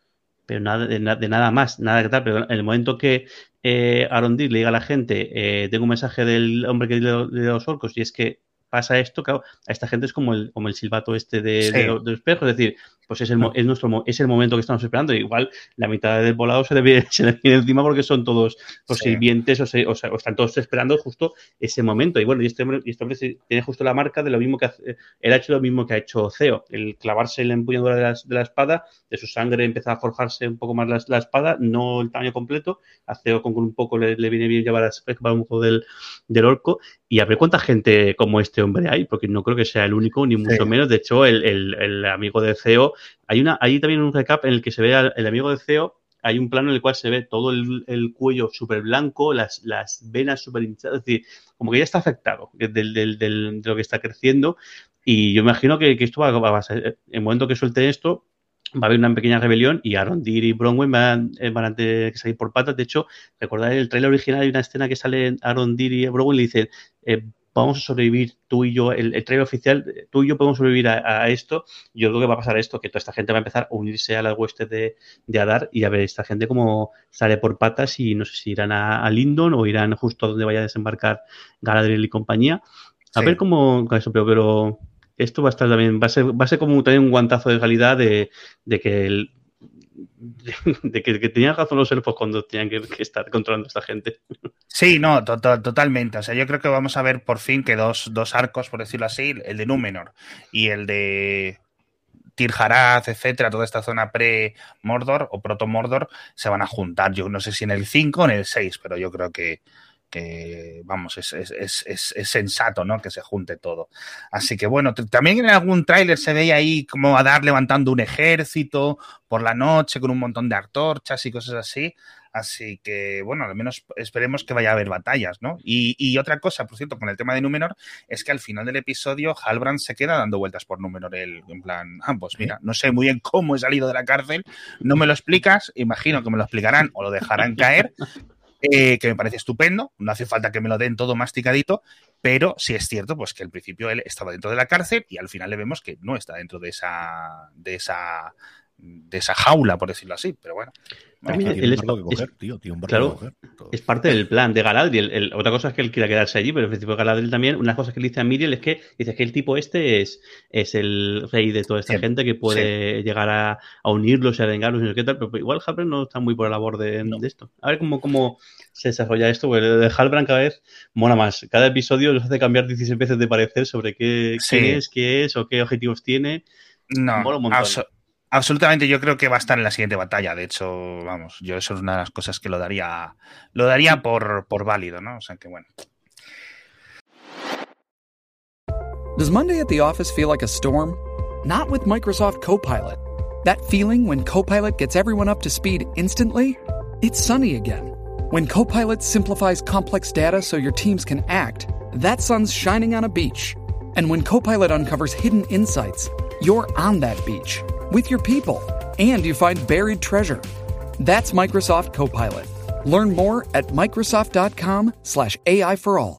pero nada de, nada más, nada que tal, pero en el momento que eh, le diga a la gente, eh, tengo un mensaje del hombre que de, de los orcos y es que pasa esto, claro, a esta gente es como el, como el silbato este de, de, espejo, es decir, pues es el, es nuestro es el momento que estamos esperando. Igual la mitad del volado se le viene, encima porque son todos los sirvientes o, sea, o, están todos esperando justo ese momento. Y bueno, y este, hombre, y este tiene justo la marca de lo mismo que hace, él ha hecho lo mismo que ha hecho Ceo, el clavarse la empuñadura de la, de la espada, de su sangre empieza a forjarse un poco más la, la espada, no el tamaño completo, a Ceo con, un poco le, viene bien llevar a, un poco del, del orco y a ver cuánta gente como este hombre hay, porque no creo que sea el único, ni mucho menos. De hecho, el, el, el, amigo de CEO, hay una, hay también un recap en el que se ve al, amigo de CEO, hay un plano en el cual se ve todo el, el cuello súper blanco, las, venas súper hinchadas, es decir, como que ya está afectado del, de lo que está creciendo. Y yo imagino que, esto va, a ser, en el momento que suelte esto, va a haber una pequeña rebelión y Arondir y Bronwyn van, eh, van a tener que salir por patas. De hecho, recordad el trailer original hay una escena que sale Arondir y Bronwyn y dicen eh, vamos a sobrevivir tú y yo, el, trailer oficial, tú y yo podemos sobrevivir a, esto. Yo creo que va a pasar esto, que toda esta gente va a empezar a unirse a la hueste de, de Adar y a ver esta gente cómo sale por patas y no sé si irán a, Lindon o irán justo a donde vaya a desembarcar Galadriel y compañía. A ver cómo, eso, pero, pero esto va a estar también, va a ser, va a ser como también un guantazo de calidad de, de que el, de, que, tenían razón los elfos cuando tenían que, estar controlando a esta gente. Sí, no, totalmente. O sea, yo creo que vamos a ver por fin que dos, dos arcos, por decirlo así, el de Númenor y el de Tirharaz, etcétera, toda esta zona pre-Mordor o proto-Mordor, se van a juntar. Yo no sé si en el 5 o en el 6, pero yo creo que, que vamos, es, es, es, es, sensato, ¿no? Que se junte todo. Así que bueno, también en algún tráiler se veía ahí como a dar levantando un ejército por la noche con un montón de antorchas y cosas así. Así que, bueno, al menos esperemos que vaya a haber batallas, ¿no? Y, y, otra cosa, por cierto, con el tema de Númenor, es que al final del episodio Halbrand se queda dando vueltas por Númenor, el, en plan, ah, pues mira, no sé muy bien cómo he salido de la cárcel, no me lo explicas, imagino que me lo explicarán o lo dejarán caer, eh, que me parece estupendo, no hace falta que me lo den todo masticadito, pero sí es cierto pues que al principio él estaba dentro de la cárcel y al final le vemos que no está dentro de esa de esa de esa jaula, por decirlo así, pero bueno. Es, parte del plan de Galadriel. otra cosa es que él quiera quedarse allí, pero el principio de Galadriel también, una cosa que le dice a Miriel es que dice que el tipo este es, es el rey de toda esta gente que puede llegar a, unirlos y a vengarlos y no qué tal, pero igual Halbrand no está muy por la labor de, esto. A ver cómo, cómo se desarrolla esto, porque de Halbrand cada vez mola más. Cada episodio nos hace cambiar 16 veces de parecer sobre qué, qué es, qué es o qué objetivos tiene. No, Absolutamente, yo creo que va a estar en la siguiente batalla. De hecho, vamos, yo eso es una de las cosas que lo daría, lo daría por, por válido, ¿no? O sea que bueno. Does Monday at the office feel like a storm? Not with Microsoft Copilot. That feeling when Copilot gets everyone up to speed instantly? It's sunny again. When Copilot simplifies complex data so your teams can act, that sun's shining on a beach. And when Copilot uncovers hidden insights, you're on that beach with your people and you find buried treasure. That's Microsoft Copilot. Learn more at Microsoft.com/slash AI for all.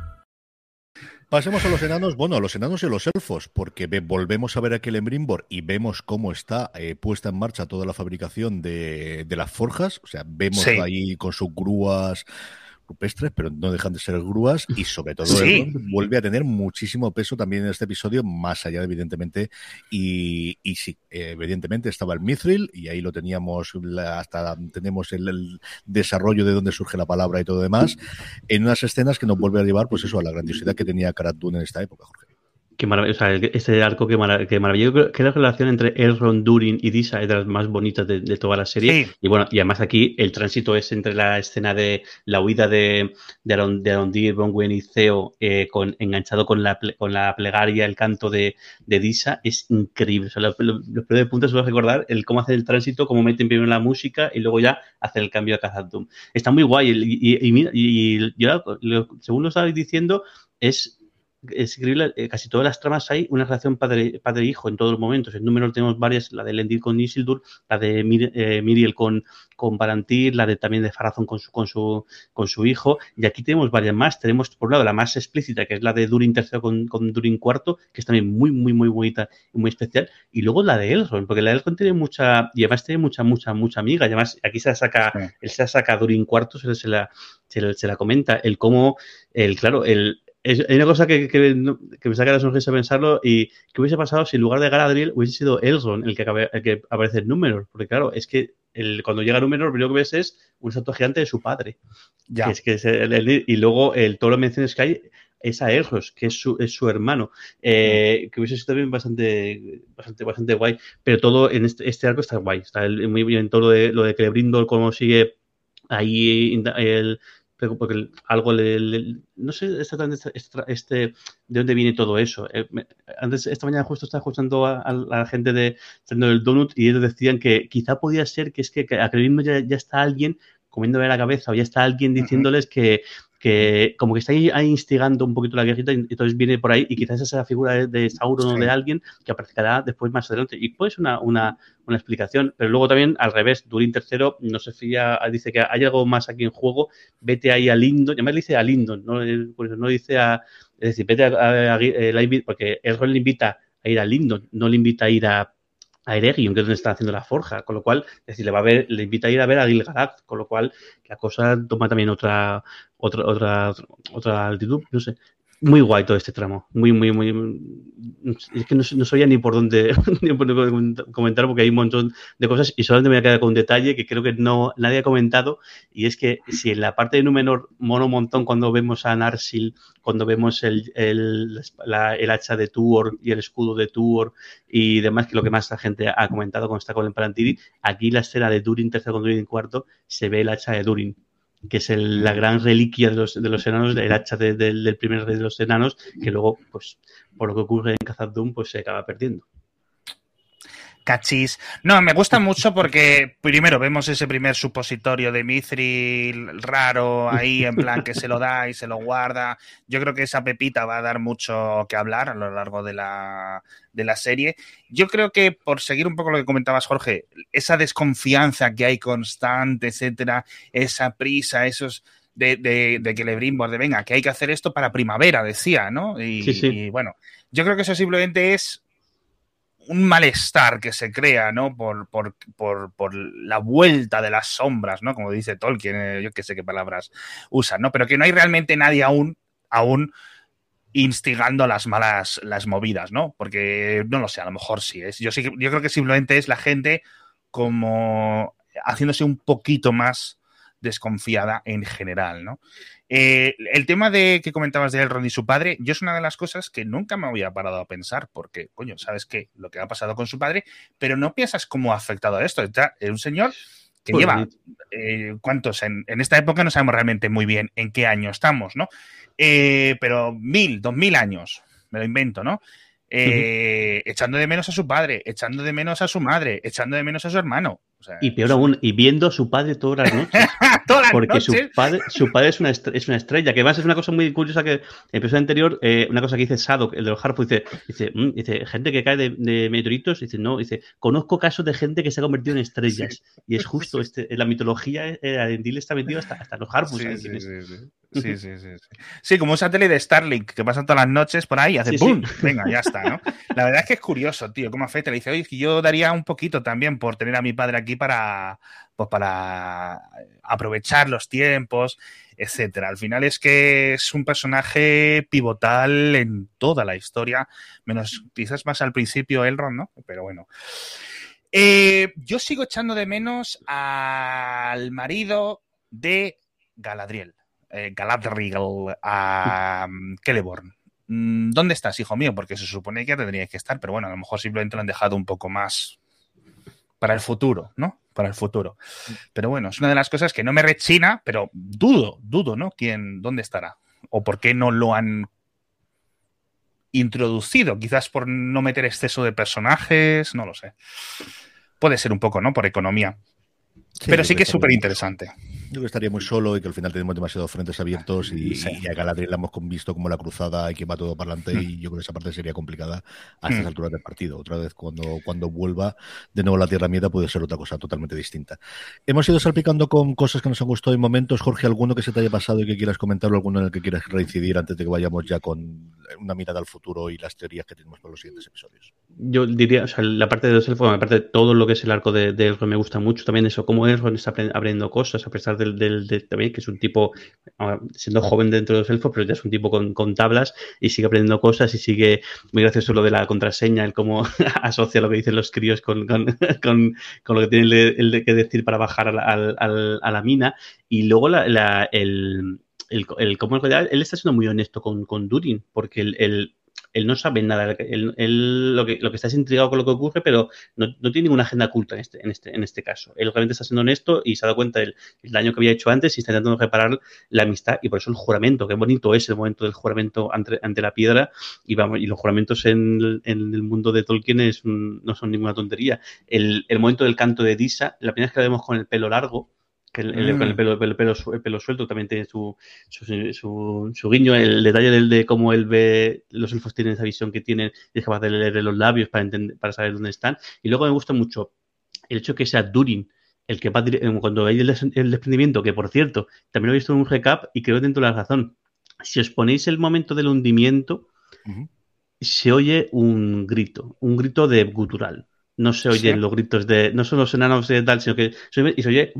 Pasemos a los enanos, bueno, a los enanos y a los elfos, porque ve, volvemos a ver aquel Embrimbor y vemos cómo está eh, puesta en marcha toda la fabricación de, de las forjas. O sea, vemos Sí. ahí con sus grúas rupestres, pero no dejan de ser grúas y sobre todo Sí. Elrond vuelve a tener muchísimo peso también en este episodio, más allá de evidentemente, y, y sí, evidentemente estaba el Mithril y ahí lo teníamos, hasta tenemos el, el desarrollo de dónde surge la palabra y todo demás, en unas escenas que nos vuelve a llevar pues eso, a la grandiosidad que tenía Karat Dune en esta época, Jorge. Qué maravilla, o sea, ese arco que, mara- que maravilloso. Creo que la relación entre Elrond, Durin y Disa es de las más bonitas de, de toda la serie. Sí. Y bueno, y además aquí el tránsito es entre la escena de la huida de, de, Aron, de Arondir, Bronwyn y Theo eh, con, enganchado con la, con la plegaria, el canto de, de Disa, es increíble. O sea, lo- lo- los primeros puntos a recordar el cómo hacer el tránsito, cómo meten primero la música y luego ya hacer el cambio a Khazad-dûm. Está muy guay. Y, y, y mira, y yo, según lo estabais diciendo, es es increíble, eh, casi todas las tramas hay una relación padre- padre-hijo en todos los momentos. En números tenemos varias, la de Lendir con Isildur, la de Mir- eh, Miriel con, con Palantir, la de también de Farazón con su, con su, con su hijo, y aquí tenemos varias más. Tenemos, por un lado, la más explícita, que es la de Durin III con, con Durin IV, que es también muy, muy, muy bonita y muy especial, y luego la de Elrond, porque la de Elrond tiene mucha, y además tiene mucha, mucha, mucha amiga, y además aquí se la saca, Sí. él se la saca a Durin IV, se, se la, se, la- se la comenta, el cómo, el, claro, el, es, hay una cosa que, que, me saca la sonrisa pensarlo y que hubiese pasado si en lugar de Galadriel hubiese sido Elrond el que, acabe- el que aparece en Númenor. Porque claro, es que el, cuando llega Númenor lo primero que ves es un estatua gigante de su padre. Ya. Que es, que es el- el- y luego el, todas las menciones que hay es a Elros, que es su, es su hermano. Eh, que hubiese sido también bastante, bastante, bastante guay. Pero todo en este, este arco está guay. Está el- muy bien todo lo de, lo de Celebrimbor, cómo sigue ahí inda- el, porque algo le, le- no sé exactamente este, de dónde viene todo eso. Eh, me- antes, esta mañana justo estaba escuchando a, a la gente de Sendo del Donut y ellos decían que quizá podía ser que es que, que a ya, ya está alguien comiéndole la cabeza o ya está alguien diciéndoles que, que como que está ahí, ahí instigando un poquito la guerrita y entonces viene por ahí y quizás esa sea la figura de, de Sauron o de alguien que aparecerá después más adelante. Y puede ser una, una, una explicación, pero luego también al revés, Durin III no se fía, dice que hay algo más aquí en juego, vete ahí a Lindon, además le dice a Lindon, no, no dice a, es decir, vete a, a- a- eh, la porque Elrond le invita a ir a Lindon, no le invita a ir a, a Eregion, que es donde está haciendo la forja, con lo cual, es decir, le va a ver, le invita a ir a ver a Gil-galad, con lo cual la cosa toma también otra, otra, otra, otra altitud, no sé. Muy guay todo este tramo, muy, muy, muy. Es que no, no sabía ni por dónde, ni por dónde comentar porque hay un montón de cosas y solamente me voy a quedar con un detalle que creo que no nadie ha comentado y es que si en la parte de Númenor mono montón cuando vemos a Narsil, cuando vemos el, el, la- el hacha de Tuor y el escudo de Tuor y demás, que lo que más la gente ha comentado cuando está con el Palantiri, aquí la escena de Durin tercero con Durin cuarto se ve el hacha de Durin que es el- la gran reliquia de los, de los enanos, el hacha de- del- primer rey de los enanos, que luego, pues, por lo que ocurre en Khazad-dûm, pues se acaba perdiendo. Cachis. No, me gusta mucho porque primero vemos ese primer supositorio de Mithril raro ahí, en plan que se lo da y se lo guarda. Yo creo que esa pepita va a dar mucho que hablar a lo largo de la, de la serie. Yo creo que por seguir un poco lo que comentabas, Jorge, esa desconfianza que hay constante, etcétera, esa prisa, esos de, de, de que le de venga, que hay que hacer esto para primavera, decía, ¿no? Y, Sí, sí. y bueno, yo creo que eso simplemente es un malestar que se crea, ¿no? Por, por, por, por la vuelta de las sombras, ¿no? Como dice Tolkien, eh, yo qué sé qué palabras usan, ¿no? Pero que no hay realmente nadie aún, aún instigando las malas, las movidas, ¿no? Porque no lo sé, a lo mejor sí es. Yo sí, yo creo que simplemente es la gente como haciéndose un poquito más desconfiada en general, ¿no? Eh, el tema de que comentabas de Elrond y su padre, yo es una de las cosas que nunca me había parado a pensar, porque, coño, sabes que lo que ha pasado con su padre, pero no piensas cómo ha afectado a esto. Es un señor que Pues, lleva, eh, ¿cuántos? En, en esta época no sabemos realmente muy bien en qué año estamos, ¿no? Eh, pero mil, dos mil años, me lo invento, ¿no? Eh, Echando de menos a su padre, echando de menos a su madre, echando de menos a su hermano. O sea, Y peor aún, y viendo a su padre todas las noches. todas las Porque su padre, su padre es, una es una estrella, que además es una cosa muy curiosa que en el episodio anterior, eh, una cosa que dice Sadok, el de los Harpo, dice, dice, "Mm", dice, gente que cae de, de meteoritos, dice, no, dice, conozco casos de gente que se ha convertido en estrellas. Y es justo, este, en la mitología, eh, Arendil está metido hasta, hasta los Harpus. Sí, ¿saben sí? Sí, sí. Sí, sí, sí, como un satélite de Starlink que pasa todas las noches por ahí y hace Sí, sí. ¡pum! Venga, ya está, ¿no? La verdad es que es curioso, tío, cómo afecta. Le dice, oye, que yo daría un poquito también por tener a mi padre aquí para, pues para aprovechar los tiempos, etcétera. Al final es que es un personaje pivotal en toda la historia, menos quizás más al principio Elrond, ¿no? Pero bueno. Eh, yo sigo echando de menos al marido de Galadriel, eh, Galadriel, a um, Celeborn. Mm, ¿Dónde estás, hijo mío? Porque se supone que ya tendrías que estar, pero bueno, a lo mejor simplemente lo han dejado un poco más para el futuro, ¿no? Para el futuro. Pero bueno, es una de las cosas que no me rechina, pero dudo, dudo, ¿no? ¿Quién, dónde estará? ¿O por qué no lo han introducido? Quizás por no meter exceso de personajes, no lo sé. Puede ser un poco, ¿no? Por economía. Pero sí que es súper interesante. Yo creo que estaría muy solo y que al final tenemos demasiados frentes abiertos y, Sí. y a Galadriel la hemos visto como la cruzada y que va todo para adelante Mm. y yo creo que esa parte sería complicada a estas Mm. alturas del partido. Otra vez cuando, cuando vuelva de nuevo la Tierra Mierda puede ser otra cosa totalmente distinta. Hemos ido salpicando con cosas que nos han gustado en momentos. Jorge, ¿alguno que se te haya pasado y que quieras comentar o alguno en el que quieras reincidir antes de que vayamos ya con una mirada al futuro y las teorías que tenemos para los siguientes episodios? Yo diría, o sea, la parte de los elfos, aparte de todo lo que es el arco de, de Elrond me gusta mucho, también eso, cómo Elrond está apren- aprendiendo cosas, a pesar del, del- de- también que es un tipo, ah, siendo joven dentro de los elfos, pero ya es un tipo con, con tablas y sigue aprendiendo cosas y sigue, muy gracioso lo de la contraseña, el cómo asocia lo que dicen los críos con, con, con- con lo que tiene el, el que decir para bajar a la, a la mina. Y luego la, la- el, el, el- cómo él está siendo muy honesto con, con Durin, porque el- él no sabe nada, él, él lo, que, lo que está es intrigado con lo que ocurre, pero no, no tiene ninguna agenda oculta en este, en, este, en este caso. Él realmente está siendo honesto y se ha dado cuenta del el daño que había hecho antes y está intentando reparar la amistad y por eso el juramento, qué bonito es el momento del juramento ante, ante la piedra y, vamos, y los juramentos en, en el mundo de Tolkien no son ninguna tontería. El, el momento del canto de Disa, la primera vez que la vemos con el pelo largo, que el, el- Mm. el pelo, el, pelo, su- el pelo suelto también tiene su, su, su- su guiño, el detalle del, de cómo él ve, los elfos tienen esa visión que tienen y es capaz de leer los labios para, entender, para saber dónde están. Y luego me gusta mucho el hecho que sea Durin el que va dire- cuando hay el, des- el desprendimiento, que por cierto, también lo he visto en un recap y creo dentro de la razón. Si os ponéis el momento del hundimiento, se oye un grito, un grito de gutural. No se oyen Sí. los gritos de. No son los enanos de tal, sino que se oye, y se oye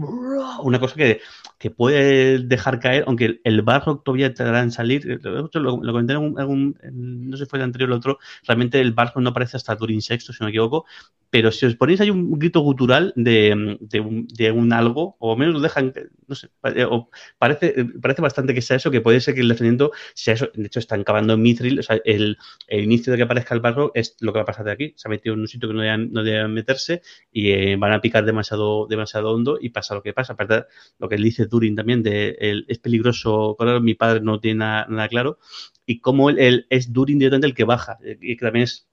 una cosa que, que puede dejar caer, aunque el, el barro todavía tardará en salir. Lo, lo- comenté en un, en un- no sé si fue el anterior o el otro. Realmente el barro no aparece hasta Turing sexto, si no me equivoco. Pero si os ponéis ahí un grito gutural de, de, un, de un algo, o al menos lo dejan, no sé, pare- o parece, parece bastante que sea eso, que puede ser que el defendiendo sea eso. De hecho, están cavando en Mithril, o sea, el, el inicio de que aparezca el barro es lo que va a pasar de aquí. Se ha metido en un sitio que no deben, no deben meterse y eh, van a picar demasiado, demasiado hondo y pasa lo que pasa. Aparte, lo que dice Turing también de el- es peligroso, mi padre no tiene nada, nada claro, y cómo él, él es Durin directamente el que baja, eh, y que también es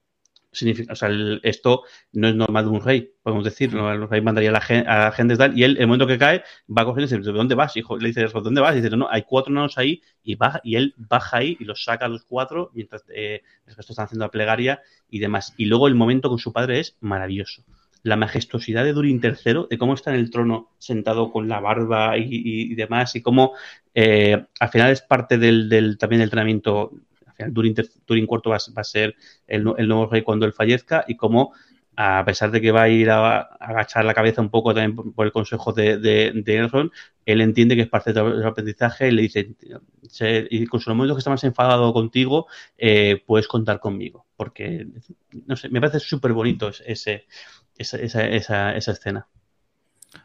significa, o sea, el- esto no es normal de un rey, podemos decir, ¿no? el rey mandaría a la, gen- a la gente tal, y él, el momento que cae, va cogiendo y dice, ¿dónde vas, hijo? Le dice, ¿dónde vas? Y dice, no, no, hay cuatro nanos ahí, y baja, y él baja ahí y los saca a los cuatro, mientras eh, el resto están haciendo la plegaria y demás. Y luego el momento con su padre es maravilloso. La majestuosidad de Durin III, de cómo está en el trono sentado con la barba y, y- y demás, y cómo eh, al final es parte del, del- también del entrenamiento. Al final Durin, ter- Durin IV va, a- ser el, nu- el nuevo rey cuando él fallezca y cómo, a pesar de que va a ir a, agachar la cabeza un poco también por, el consejo de, de, Elrond, él entiende que es parte del aprendizaje y le dice, "Se- incluso en los momentos que está más enfadado contigo, eh, puedes contar conmigo. Porque, no sé, me parece súper bonito esa, esa, esa, esa escena.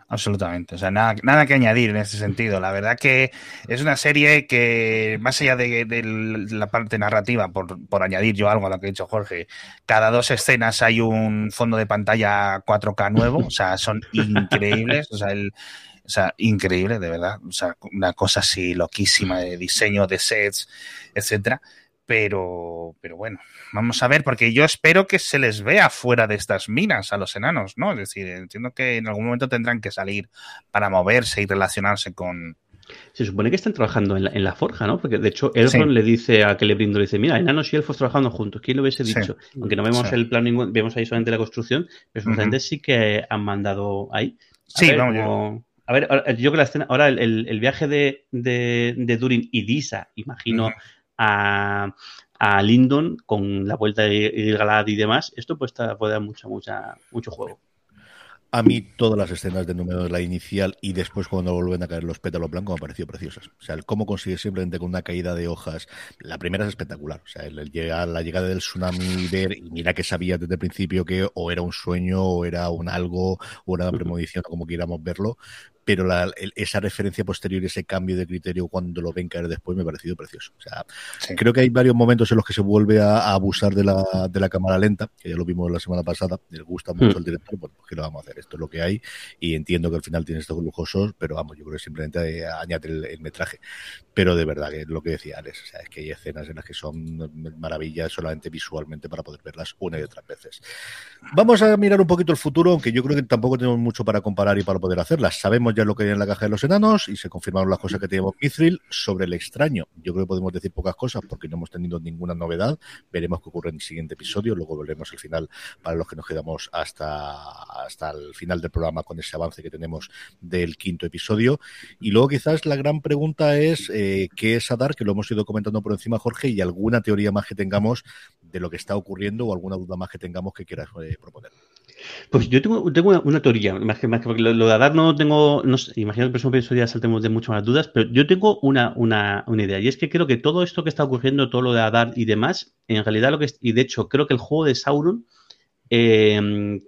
Absolutamente. O sea, nada, nada que añadir en ese sentido. La verdad que es una serie que, más allá de, de la parte narrativa, por, por, añadir yo algo a lo que ha dicho Jorge, cada dos escenas hay un fondo de pantalla 4K nuevo. O sea, son increíbles. O sea, el, o sea, increíble, de verdad. O sea, una cosa así loquísima de diseño de sets, etcétera. Pero, pero bueno, vamos a ver, porque yo espero que se les vea fuera de estas minas a los enanos, ¿no? Es decir, entiendo que en algún momento tendrán que salir para moverse y relacionarse con, se supone que están trabajando en la, en la forja, ¿no? Porque de hecho Elrond sí. le dice a Celebrindo, le dice, mira, enanos y elfos trabajando juntos. ¿Quién lo hubiese dicho? Sí. Aunque no vemos sí. el plan, vemos ahí solamente la construcción, pero supuestamente uh -huh. sí que han mandado ahí. A sí, ver, vamos. Como... A ver, yo creo que la escena, ahora el, el, el viaje de, de, de, Durin y Disa, imagino, uh -huh. A, a Lindon con la vuelta de Galad y demás, esto pues puede dar mucha, mucha, mucho juego. A mí todas las escenas de número de la inicial y después cuando vuelven a caer los pétalos blancos me han parecido preciosas. O sea, el cómo consigue simplemente con una caída de hojas. La primera es espectacular. O sea, el, el llegar, la llegada del tsunami, ver, y mira que sabía desde el principio que o era un sueño, o era un algo, o una premonición, como quieramos verlo, pero la, el, esa referencia posterior y ese cambio de criterio cuando lo ven caer después me ha parecido precioso. O sea, sí. creo que hay varios momentos en los que se vuelve a, a, abusar de la, de la cámara lenta, que ya lo vimos la semana pasada, le gusta mucho mm. al director, bueno, pues ¿qué lo vamos a hacer? Esto es lo que hay y entiendo que al final tiene estos lujosos, pero vamos, yo creo que simplemente añade el, el metraje. Pero de verdad, que es lo que decía Alex, o sea, es que hay escenas en las que son maravillas solamente visualmente para poder verlas una y otras veces. Vamos a mirar un poquito el futuro, aunque yo creo que tampoco tenemos mucho para comparar y para poder hacerlas. Sabemos ya lo que en la caja de los enanos y se confirmaron las cosas que teníamos Mithril sobre el extraño. Yo creo que podemos decir pocas cosas porque no hemos tenido ninguna novedad. Veremos qué ocurre en el siguiente episodio. Luego volveremos al final para los que nos quedamos hasta, hasta el final del programa con ese avance que tenemos del quinto episodio. Y luego quizás la gran pregunta es eh, qué es Adar, que lo hemos ido comentando por encima, Jorge, y alguna teoría más que tengamos de lo que está ocurriendo o alguna duda más que tengamos que quieras eh, proponer. Pues yo tengo, tengo una, teoría, más que, más que lo, lo, de Adar no tengo, no sé, imagino que el próximo ya saltemos de muchas más dudas, pero yo tengo una, una, una, idea, y es que creo que todo esto que está ocurriendo, todo lo de Adar y demás, en realidad lo que es, y de hecho creo que el juego de Sauron eh,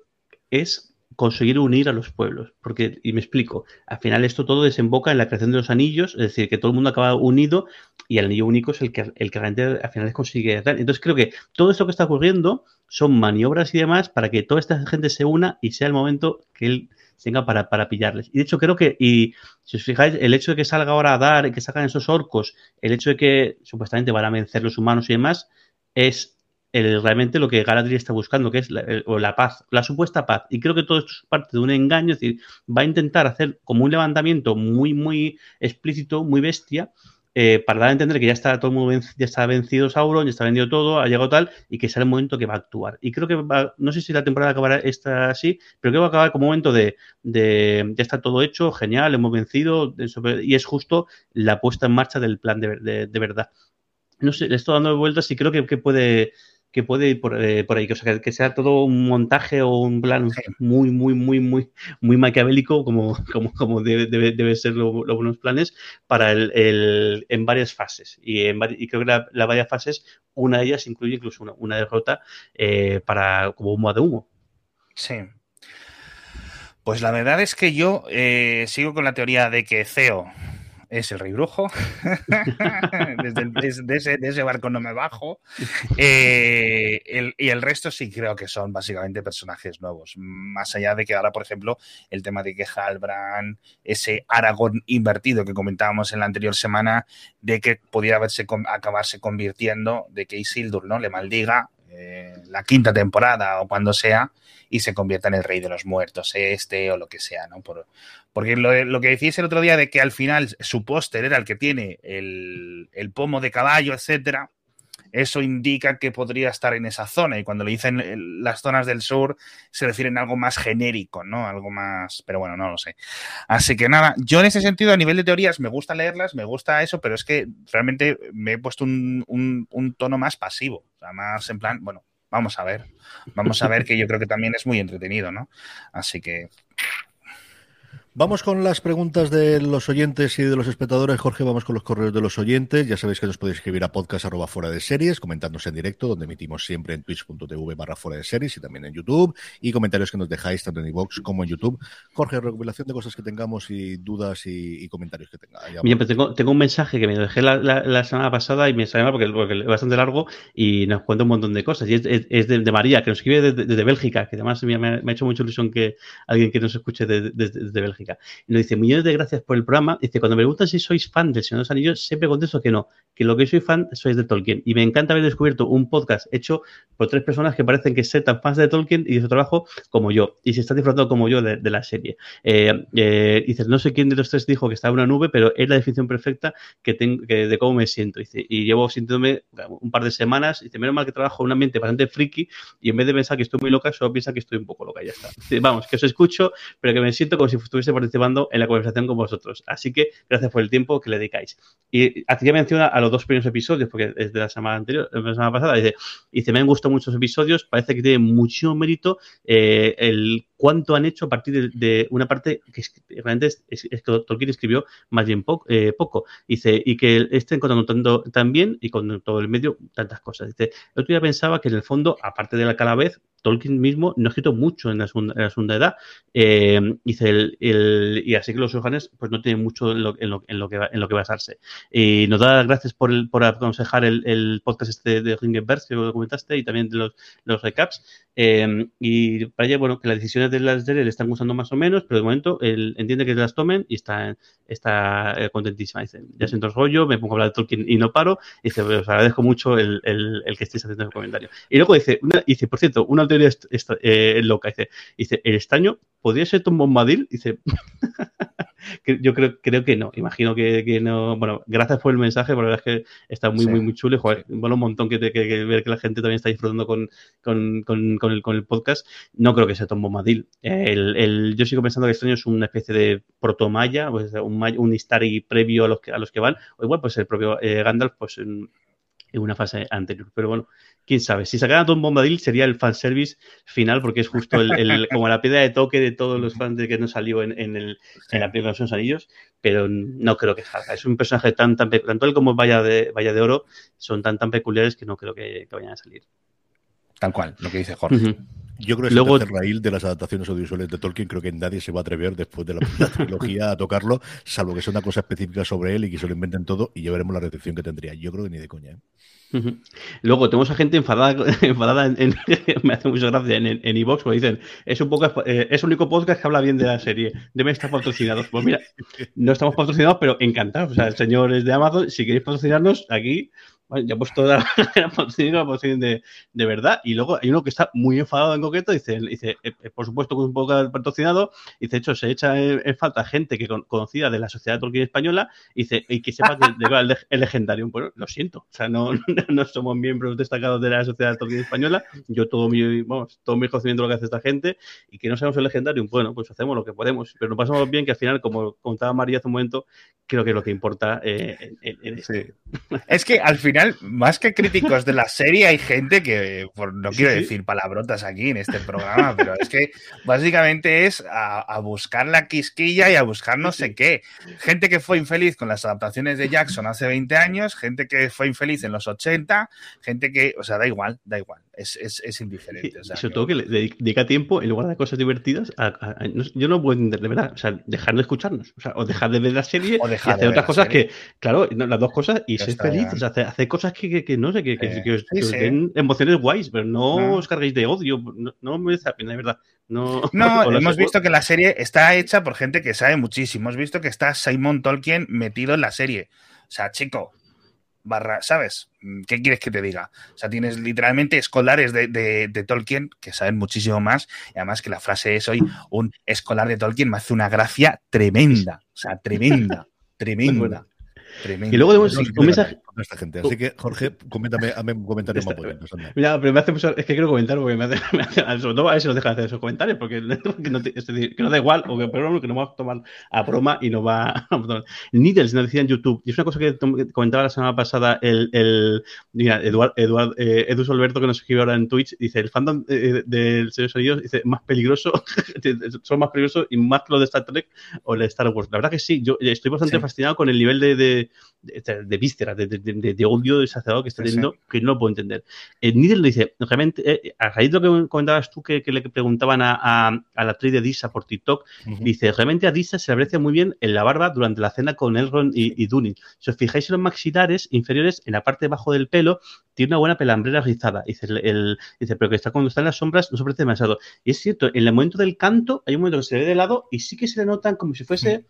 es conseguir unir a los pueblos. Porque, y me explico, al final esto todo desemboca en la creación de los anillos, es decir, que todo el mundo acaba unido y el anillo único es el que, el que realmente al final consigue. Entonces creo que todo esto que está ocurriendo son maniobras y demás para que toda esta gente se una y sea el momento que él tenga para, para pillarles. Y de hecho creo que, y si os fijáis, el hecho de que salga ahora a dar, que salgan esos orcos, el hecho de que supuestamente van a vencer los humanos y demás, es realmente lo que Galadriel está buscando, que es la, o la paz, la supuesta paz. Y creo que todo esto es parte de un engaño, es decir, va a intentar hacer como un levantamiento muy, muy explícito, muy bestia, eh, para dar a entender que ya está todo el mundo venc ya está vencido Sauron, ya está vendido todo, ha llegado tal, y que será el momento que va a actuar. Y creo que va, no sé si la temporada acabará esta así, pero creo que va a acabar como momento de, de ya está todo hecho, genial, hemos vencido, y es justo la puesta en marcha del plan de, de, de verdad. No sé, le estoy dando vueltas y creo que puede que puede ir por, eh, por ahí, o sea, que, sea todo un montaje o un plan muy, muy, muy, muy, muy maquiavélico, como, como, como debe, debe, debe ser los lo buenos planes, para el, el, en varias fases. Y, en, y creo que las la varias fases, una de ellas incluye incluso una, una derrota eh, para como humo de humo. Sí. Pues la verdad es que yo eh, sigo con la teoría de que CEO es el rey brujo. Desde el, ese, barco no me bajo. Eh, y el resto sí creo que son básicamente personajes nuevos. Más allá de que ahora, por ejemplo, el tema de que Halbrand, ese Aragorn invertido que comentábamos en la anterior semana, de que pudiera acabarse convirtiendo, de que Isildur ¿no? le maldiga eh, la quinta temporada o cuando sea y se convierta en el rey de los muertos, este o lo que sea, ¿no? Por, porque lo, que decís el otro día de que al final su póster era el que tiene el, el pomo de caballo, etcétera, eso indica que podría estar en esa zona. Y cuando le dicen las zonas del sur, se refieren a algo más genérico, ¿no? Algo más. Pero bueno, no lo sé. Así que nada, yo en ese sentido, a nivel de teorías, me gusta leerlas, me gusta eso, pero es que realmente me he puesto un, un, un tono más pasivo. O sea, más en plan, bueno, vamos a ver. Vamos a ver que yo creo que también es muy entretenido, ¿no? Así que Vamos con las preguntas de los oyentes y de los espectadores. Jorge, vamos con los correos de los oyentes. Ya sabéis que nos podéis escribir a podcast arroba fuera de series, comentándonos en directo, donde emitimos siempre en twitch.tv barra fuera de series y también en YouTube. Y comentarios que nos dejáis tanto en iVoox como en YouTube. Jorge, recopilación de cosas que tengamos y dudas y, y comentarios que tenga. Bien, pues tengo, tengo, un mensaje que me dejé la, la, la semana pasada y me sale mal porque, porque, es bastante largo y nos cuenta un montón de cosas. Y es, es, es de, de, María, que nos escribe desde, desde Bélgica, que además me, me, ha hecho mucha ilusión que alguien que nos escuche desde, desde Y nos dice, millones de gracias por el programa. Dice, cuando me preguntan si sois fan del Señor de los Anillos, siempre contesto que no, que lo que soy fan sois de Tolkien. Y me encanta haber descubierto un podcast hecho por tres personas que parecen que ser tan fans de Tolkien y de su trabajo como yo. Y se están disfrutando como yo de, la serie. Eh, eh, dice, no sé quién de los tres dijo que estaba en una nube, pero es la definición perfecta que tengo, que de cómo me siento. Y llevo sintiéndome un par de semanas. Dice, menos mal que trabajo en un ambiente bastante friki y en vez de pensar que estoy muy loca, solo piensa que estoy un poco loca ya está. Vamos, que os escucho, pero que me siento como si estuviese participando en la conversación con vosotros. Así que gracias por el tiempo que le dedicáis. Y aquí menciona a los dos primeros episodios, porque es de la semana anterior, la semana pasada, dice, dice me han gustado muchos episodios, parece que tiene muchísimo mérito eh, el cuánto han hecho a partir de, de una parte que realmente es, es, es, que Tolkien escribió más bien eh, poco. Dice, y que estén contando tan bien y con todo el medio tantas cosas. Dice, el otro pensaba que en el fondo, aparte de la calavez, Tolkien mismo no ha escrito mucho en la segunda, en la segunda edad. Eh, dice el, el, y así que los Johannes pues no tienen mucho en lo, en lo, en lo, que, en lo que basarse. Y nos da las gracias por, el, por aconsejar el, el, podcast este de Ringenberg que lo comentaste y también de los, los recaps. Eh, y para ella, bueno, que las decisiones de las le están gustando más o menos, pero de momento él entiende que las tomen y está, está eh, contentísima. Dice, ya siento el rollo, me pongo a hablar de Tolkien y no paro. Y dice, os agradezco mucho el, el, el que estéis haciendo el comentario. Y luego dice, una, dice por cierto, una teoría esta, eh, loca. Dice, dice, el estaño podría ser Tom Bombadil. Dice, yo creo, creo que no. Imagino que, que, no. Bueno, gracias por el mensaje, la verdad es que está muy, sí. muy, muy chulo. Joder, bueno, un montón que, que, que, ver que la gente también está disfrutando con, con, con, con, el, con el podcast. No creo que sea Tom Bombadil. El, el, yo sigo pensando que el estaño es una especie de protomaya, pues un, un Istari previo a los que, a los que van. O igual, pues el propio eh, Gandalf, pues en, en una fase anterior. Pero bueno, quién sabe. Si sacaran a Tom Bombadil sería el fanservice final, porque es justo el, el, como la piedra de toque de todos los fans de que no salió en, en, el, en la película de los Anillos, pero no creo que salga. Es un personaje tan, tan tanto él como Vaya de, Vaya de Oro son tan, tan peculiares que no creo que, que vayan a salir. Tal cual, lo que dice Jorge. Uh -huh. Yo creo que Luego, es el raíl de las adaptaciones audiovisuales de Tolkien. Creo que nadie se va a atrever después de la, la trilogía a tocarlo, salvo que sea una cosa específica sobre él y que se lo inventen todo y ya veremos la recepción que tendría. Yo creo que ni de coña. ¿eh? Uh -huh. Luego tenemos a gente enfadada, enfadada en, en, me hace mucha gracia en, en Evox, porque dicen, es un podcast, eh, es el único podcast que habla bien de la serie, deben estar patrocinados. Pues mira, no estamos patrocinados, pero encantados. O sea, señores de Amazon, si queréis patrocinarnos, aquí bueno, ya he puesto la, la posición de, de, verdad. Y luego hay uno que está muy enfadado en concreto. Dice, dice eh, por supuesto, con un poco patrocinado. Dice, de hecho, se echa en, en falta gente que con, conocida de la sociedad Tolkien española. Dice, y que sepa que de el, el legendario. Bueno, lo siento. O sea, no, no somos miembros destacados de la sociedad Tolkien española. Yo todo mi, vamos, todo mi conocimiento de lo que hace esta gente. Y que no seamos el legendario. Bueno, pues hacemos lo que podemos. Pero nos pasamos bien que al final, como contaba María hace un momento, creo que es lo que importa eh, en, en, sí. Es que al final final, más que críticos de la serie, hay gente que, por, no quiero sí. decir palabrotas aquí en este programa, pero es que básicamente es a, a, buscar la quisquilla y a buscar no sé qué. Gente que fue infeliz con las adaptaciones de Jackson hace 20 años, gente que fue infeliz en los 80, gente que, o sea, da igual, da igual, es, es, es indiferente. O sea, sobre que... todo que le dedica tiempo, en lugar de cosas divertidas, a, a, a, yo no puedo entender, de verdad, o sea, dejar de escucharnos, o sea, o dejar de ver la serie o dejar y hacer otras cosas serie. que, claro, las dos cosas, y ser feliz, o sea, hacer, hacer cosas que, que, que, no sé, que, que, eh, que os, sí, os sí. den emociones guays, pero no, os carguéis de odio, no, no me merece la pena, de verdad. No, no hemos visto que la serie está hecha por gente que sabe muchísimo. Hemos visto que está Simon Tolkien metido en la serie. O sea, chico, barra, ¿sabes? ¿Qué quieres que te diga? O sea, tienes literalmente escolares de, de, de, Tolkien que saben muchísimo más y además que la frase es hoy un escolar de Tolkien me hace una gracia tremenda, o sea, tremenda, tremenda. Tremendo. Y luego tenemos No un mensaje. contra esta gente. Así que, Jorge, coméntame, hazme un comentario más potente. Mira, pero me hace mucho. Es que quiero comentar porque me hace. me hace- sobre todo a ver si nos dejan hacer esos comentarios, porque que no, te- es decir, que no da igual, o que, pero que nos vamos a tomar a broma y no va. Needles nos decía en YouTube, y es una cosa que comentaba la semana pasada el. el mira, Eduard, Eduard, eh, Edu Solberto, que nos escribe ahora en Twitch, dice: el fandom eh, del Señor de los Anillos dice más peligroso, son más peligrosos y más que los de Star Trek o el de Star Wars. La verdad que sí, yo estoy bastante Sí. fascinado con el nivel de, de, de, de vísceras, de, de, de, odio desaceado que está sí. teniendo, que no lo puedo entender. Eh, Needle le dice, realmente, eh, a raíz de lo que comentabas tú, que, que le preguntaban a, a, a la actriz de Disa por TikTok, dice, realmente a Disa se le aprecia muy bien en la barba durante la cena con Elrond y, y Dunin. Si os fijáis en los maxilares inferiores, en la parte de abajo del pelo, tiene una buena pelambrera rizada. Dice, el, el- dice, pero que está cuando está en las sombras no se parece demasiado. Y es cierto, en el momento del canto hay un momento que se ve de lado y sí que se le notan como si fuese...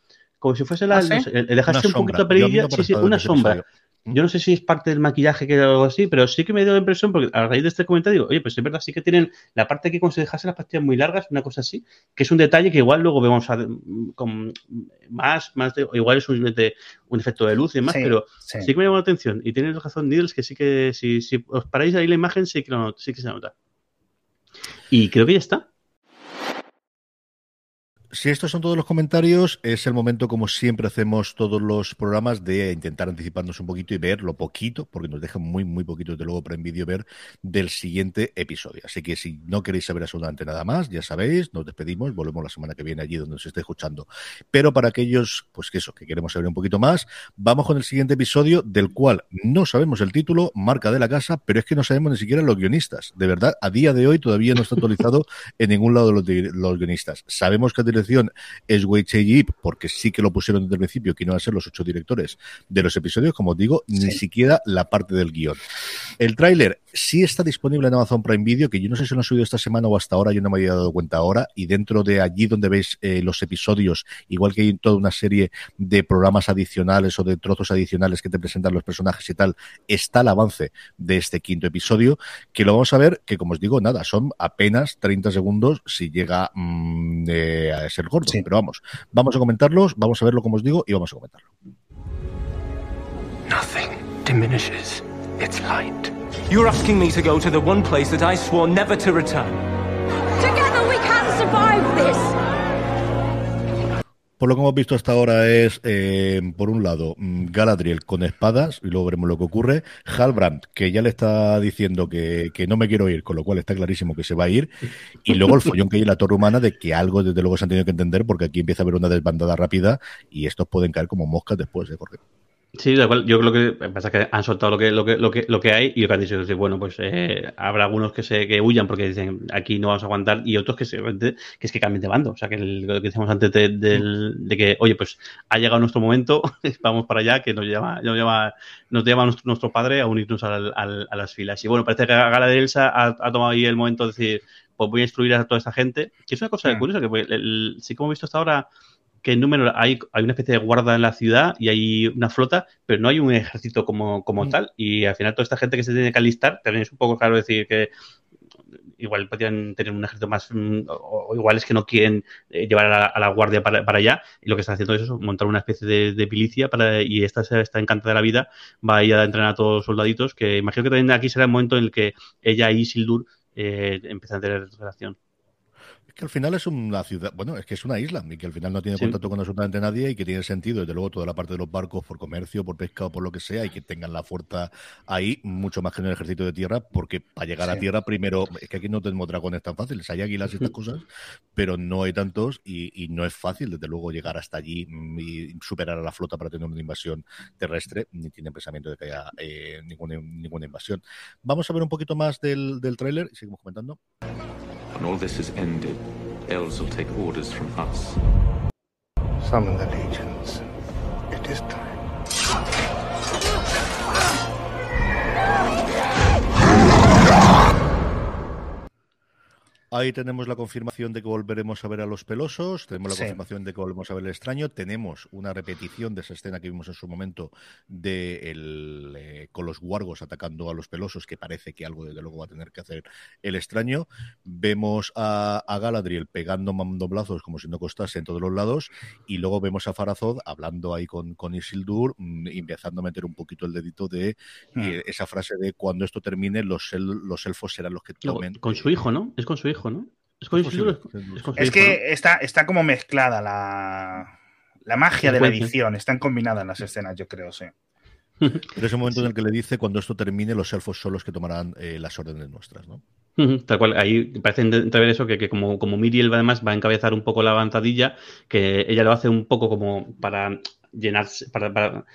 Como si fuese la, ¿Ah, sí? no sé, el- el dejarse Una un poquito amigo sí, sí, una sombra. Yo no sé si es parte del maquillaje que o algo así, pero sí que me dio la impresión, porque a raíz de este comentario digo, oye, pues es verdad, sí que tienen la parte aquí como si dejase las pastillas muy largas, una cosa así, que es un detalle que igual luego vemos a- con más, más de- o igual es un, de- un efecto de luz y demás, Sí, pero sí. sí. que me llamó la atención. Y tienes razón, Needles, que sí que si, si os paráis ahí la imagen, sí que, lo sí que se nota. Y creo que ya está. Si estos son todos los comentarios, es el momento, como siempre hacemos todos los programas, de intentar anticiparnos un poquito y ver lo poquito, porque nos dejan muy, muy poquito, desde luego, para en vídeo ver del siguiente episodio. Así que si no queréis saber absolutamente nada más, ya sabéis, nos despedimos, volvemos la semana que viene allí donde nos esté escuchando. Pero para aquellos, pues que eso, que queremos saber un poquito más, vamos con el siguiente episodio, del cual no sabemos el título, marca de la casa, pero es que no sabemos ni siquiera los guionistas. De verdad, a día de hoy todavía no está actualizado en ningún lado de los, guionistas. Sabemos que la dirección es Wei Yip, porque sí que lo pusieron desde el principio, que iban a ser los ocho directores de los episodios, como os digo, ni Sí. siquiera la parte del guion. El tráiler sí está disponible en Amazon Prime Video, que yo no sé si lo han subido esta semana o hasta ahora, yo no me había dado cuenta ahora, y dentro de allí donde veis eh, los episodios, igual que hay toda una serie de programas adicionales o de trozos adicionales que te presentan los personajes y tal, está el avance de este quinto episodio, que lo vamos a ver, que como os digo, nada, son apenas 30 segundos si llega mm, eh, ser corto, Sí. pero vamos, vamos a comentarlos, vamos a verlo como os digo y vamos a comentarlo. Nothing diminishes its light. You're asking me to go to the one place that I swore never to return. Lo que hemos visto hasta ahora es, eh, por un lado, mm, Galadriel con espadas, y luego veremos lo que ocurre. Halbrand, que ya le está diciendo que, que no me quiero ir, con lo cual está clarísimo que se va a ir. Y luego el follón que hay en la torre humana de que algo, desde luego, se han tenido que entender, porque aquí empieza a haber una desbandada rápida y estos pueden caer como moscas después, ¿eh, Jorge? Sí, da igual. Yo creo que pasa que han soltado lo que, lo que, lo que, lo que hay y lo que han dicho es bueno, pues eh, habrá algunos que se que huyan porque dicen aquí no vamos a aguantar y otros que se que es que cambien de bando. O sea que el- lo que decíamos antes de, del- de que, oye, pues ha llegado nuestro momento, vamos para allá, que nos llama, nos llama, nos llama nuestro, nuestro padre a unirnos al- al- a las filas. Y bueno, parece que Gala de Elsa ha, ha tomado ahí el momento de decir, pues voy a instruir a toda esta gente. Que es una cosa Mm. curiosa, que el- el- sí que hemos visto hasta ahora que en número hay, hay una especie de guarda en la ciudad y hay una flota, pero no hay un ejército como, como Mm. tal. Y al final toda esta gente que se tiene que alistar, también es un poco claro decir que igual podrían tener un ejército más, mm, o, o igual es que no quieren eh, llevar a la, a la guardia para, para allá, y lo que están haciendo es eso, montar una especie de, de milicia para, y esta está encantada de la vida, va a ir a entrenar a todos los soldaditos, que imagino que también aquí será el momento en el que ella y Isildur eh, empiezan a tener relación. Que al final es una ciudad, bueno, es que es una isla y que al final no tiene Sí. contacto con absolutamente nadie y que tiene sentido, desde luego, toda la parte de los barcos por comercio, por pesca o por lo que sea y que tengan la fuerza ahí, mucho más que en el ejército de tierra, porque para llegar a tierra, primero, es que aquí no tenemos dragones tan fáciles, hay águilas y estas cosas, pero no hay tantos y, y no es fácil, desde luego, llegar hasta allí mm, y superar a la flota para tener una invasión terrestre, ni tienen pensamiento de que haya eh, ninguna, ninguna invasión. Vamos a ver un poquito más del, del tráiler y seguimos comentando. When all this is ended, elves will take orders from us. Summon the legions. It is time. Ahí tenemos la confirmación de que volveremos a ver a los pelosos, tenemos la Sí. confirmación de que volvemos a ver el extraño, tenemos una repetición de esa escena que vimos en su momento de el, eh, con los guargos atacando a los pelosos, que parece que algo desde luego va a tener que hacer el extraño. Vemos a, a Galadriel pegando mandoblazos como si no costase en todos los lados, y luego vemos a Farazod hablando ahí con, con Isildur mm, empezando a meter un poquito el dedito de eh, esa frase de cuando esto termine, los, el- los elfos serán los que tomen. con su hijo, ¿no? Es con su hijo, ¿no? Es Es posible. es Es que está, está como mezclada la, la magia de la edición. Están combinadas las escenas, yo creo, sí. Pero ese momento en el que le dice, cuando esto termine, los elfos son los que tomarán eh, las órdenes nuestras, ¿no? Tal cual, ahí parece entrever eso, que, que como, como Miriel además va a encabezar un poco la avanzadilla, que ella lo hace un poco como para llenarse, para, para,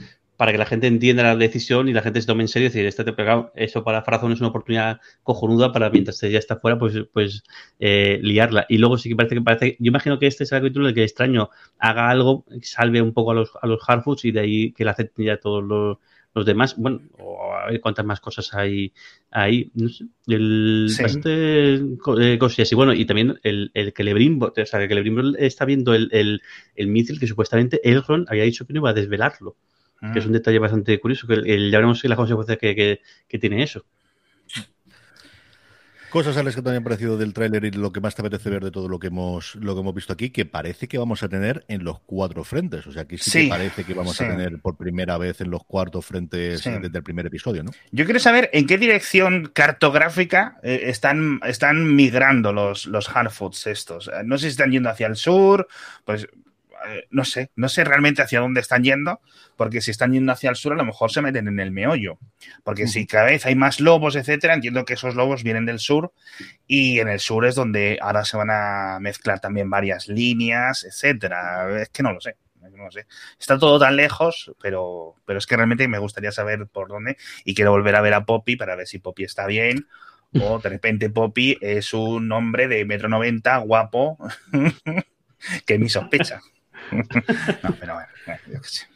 para que la gente entienda la decisión y la gente se tome en serio, es decir, este te pegado, eso para Farazón es una oportunidad cojonuda para mientras ella está fuera, pues, pues eh, liarla. Y luego sí que parece que parece, yo imagino que este es el capítulo en el que extraño haga algo, salve un poco a los, a los Harfoots y de ahí que la acepten ya todos los, los demás. Bueno, o a ver cuántas más cosas hay ahí. No sé. El, Sí. bastante eh, cosillas. Y bueno, y también el, el que Lebrimbo, o sea, que Lebrimbo está viendo el, el, el mísil que supuestamente Elrond había dicho que no iba a desvelarlo. Mm. Que es un detalle bastante curioso, que el- el- ya veremos las consecuencias que, que, que tiene eso. Cosas, Alex, que te han parecido del tráiler y lo que más te apetece ver de todo lo que hemos lo que hemos visto aquí, que parece que vamos a tener en los cuatro frentes. O sea, aquí sí, Sí, que parece que vamos sí. a tener por primera vez en los cuatro frentes Sí. desde el primer episodio, ¿no? Yo quiero saber en qué dirección cartográfica eh, están, están migrando los, los estos. Eh, No sé si están yendo hacia el sur, pues eh, no sé, no sé realmente hacia dónde están yendo, porque si están yendo hacia el sur a lo mejor se meten en el meollo, porque si cada vez hay más lobos, etcétera, entiendo que esos lobos vienen del sur y en el sur es donde ahora se van a mezclar también varias líneas, etcétera. Es que no lo sé. No sé. Está todo tan lejos, pero, pero es que realmente me gustaría saber por dónde y quiero volver a ver a Poppy para ver si Poppy está bien o de repente Poppy es un hombre de metro noventa, guapo, que mi sospecha. no, pero bueno, bueno, yo qué sé.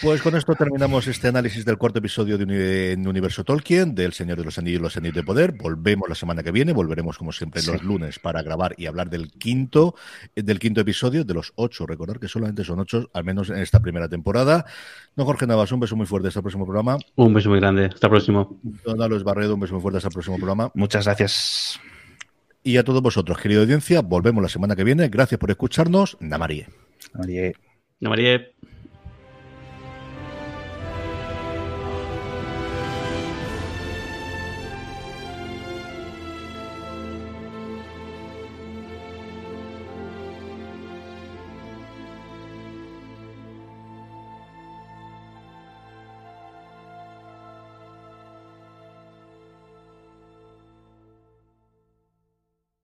Pues con esto terminamos este análisis del cuarto episodio de Universo Tolkien, del Señor de los Anillos y los Anillos de Poder. Volvemos la semana que viene, volveremos como siempre Sí. los lunes para grabar y hablar del quinto, eh, del quinto episodio, de los ocho. Recordar que solamente son ocho, al menos en esta primera temporada. Don Jorge Navas, un beso muy fuerte hasta el próximo programa. Un beso muy grande. Hasta el próximo. Don Alois Barredo, un beso muy fuerte hasta el próximo programa. Muchas gracias. Y a todos vosotros, querida audiencia, volvemos la semana que viene. Gracias por escucharnos. Namarie. No, María.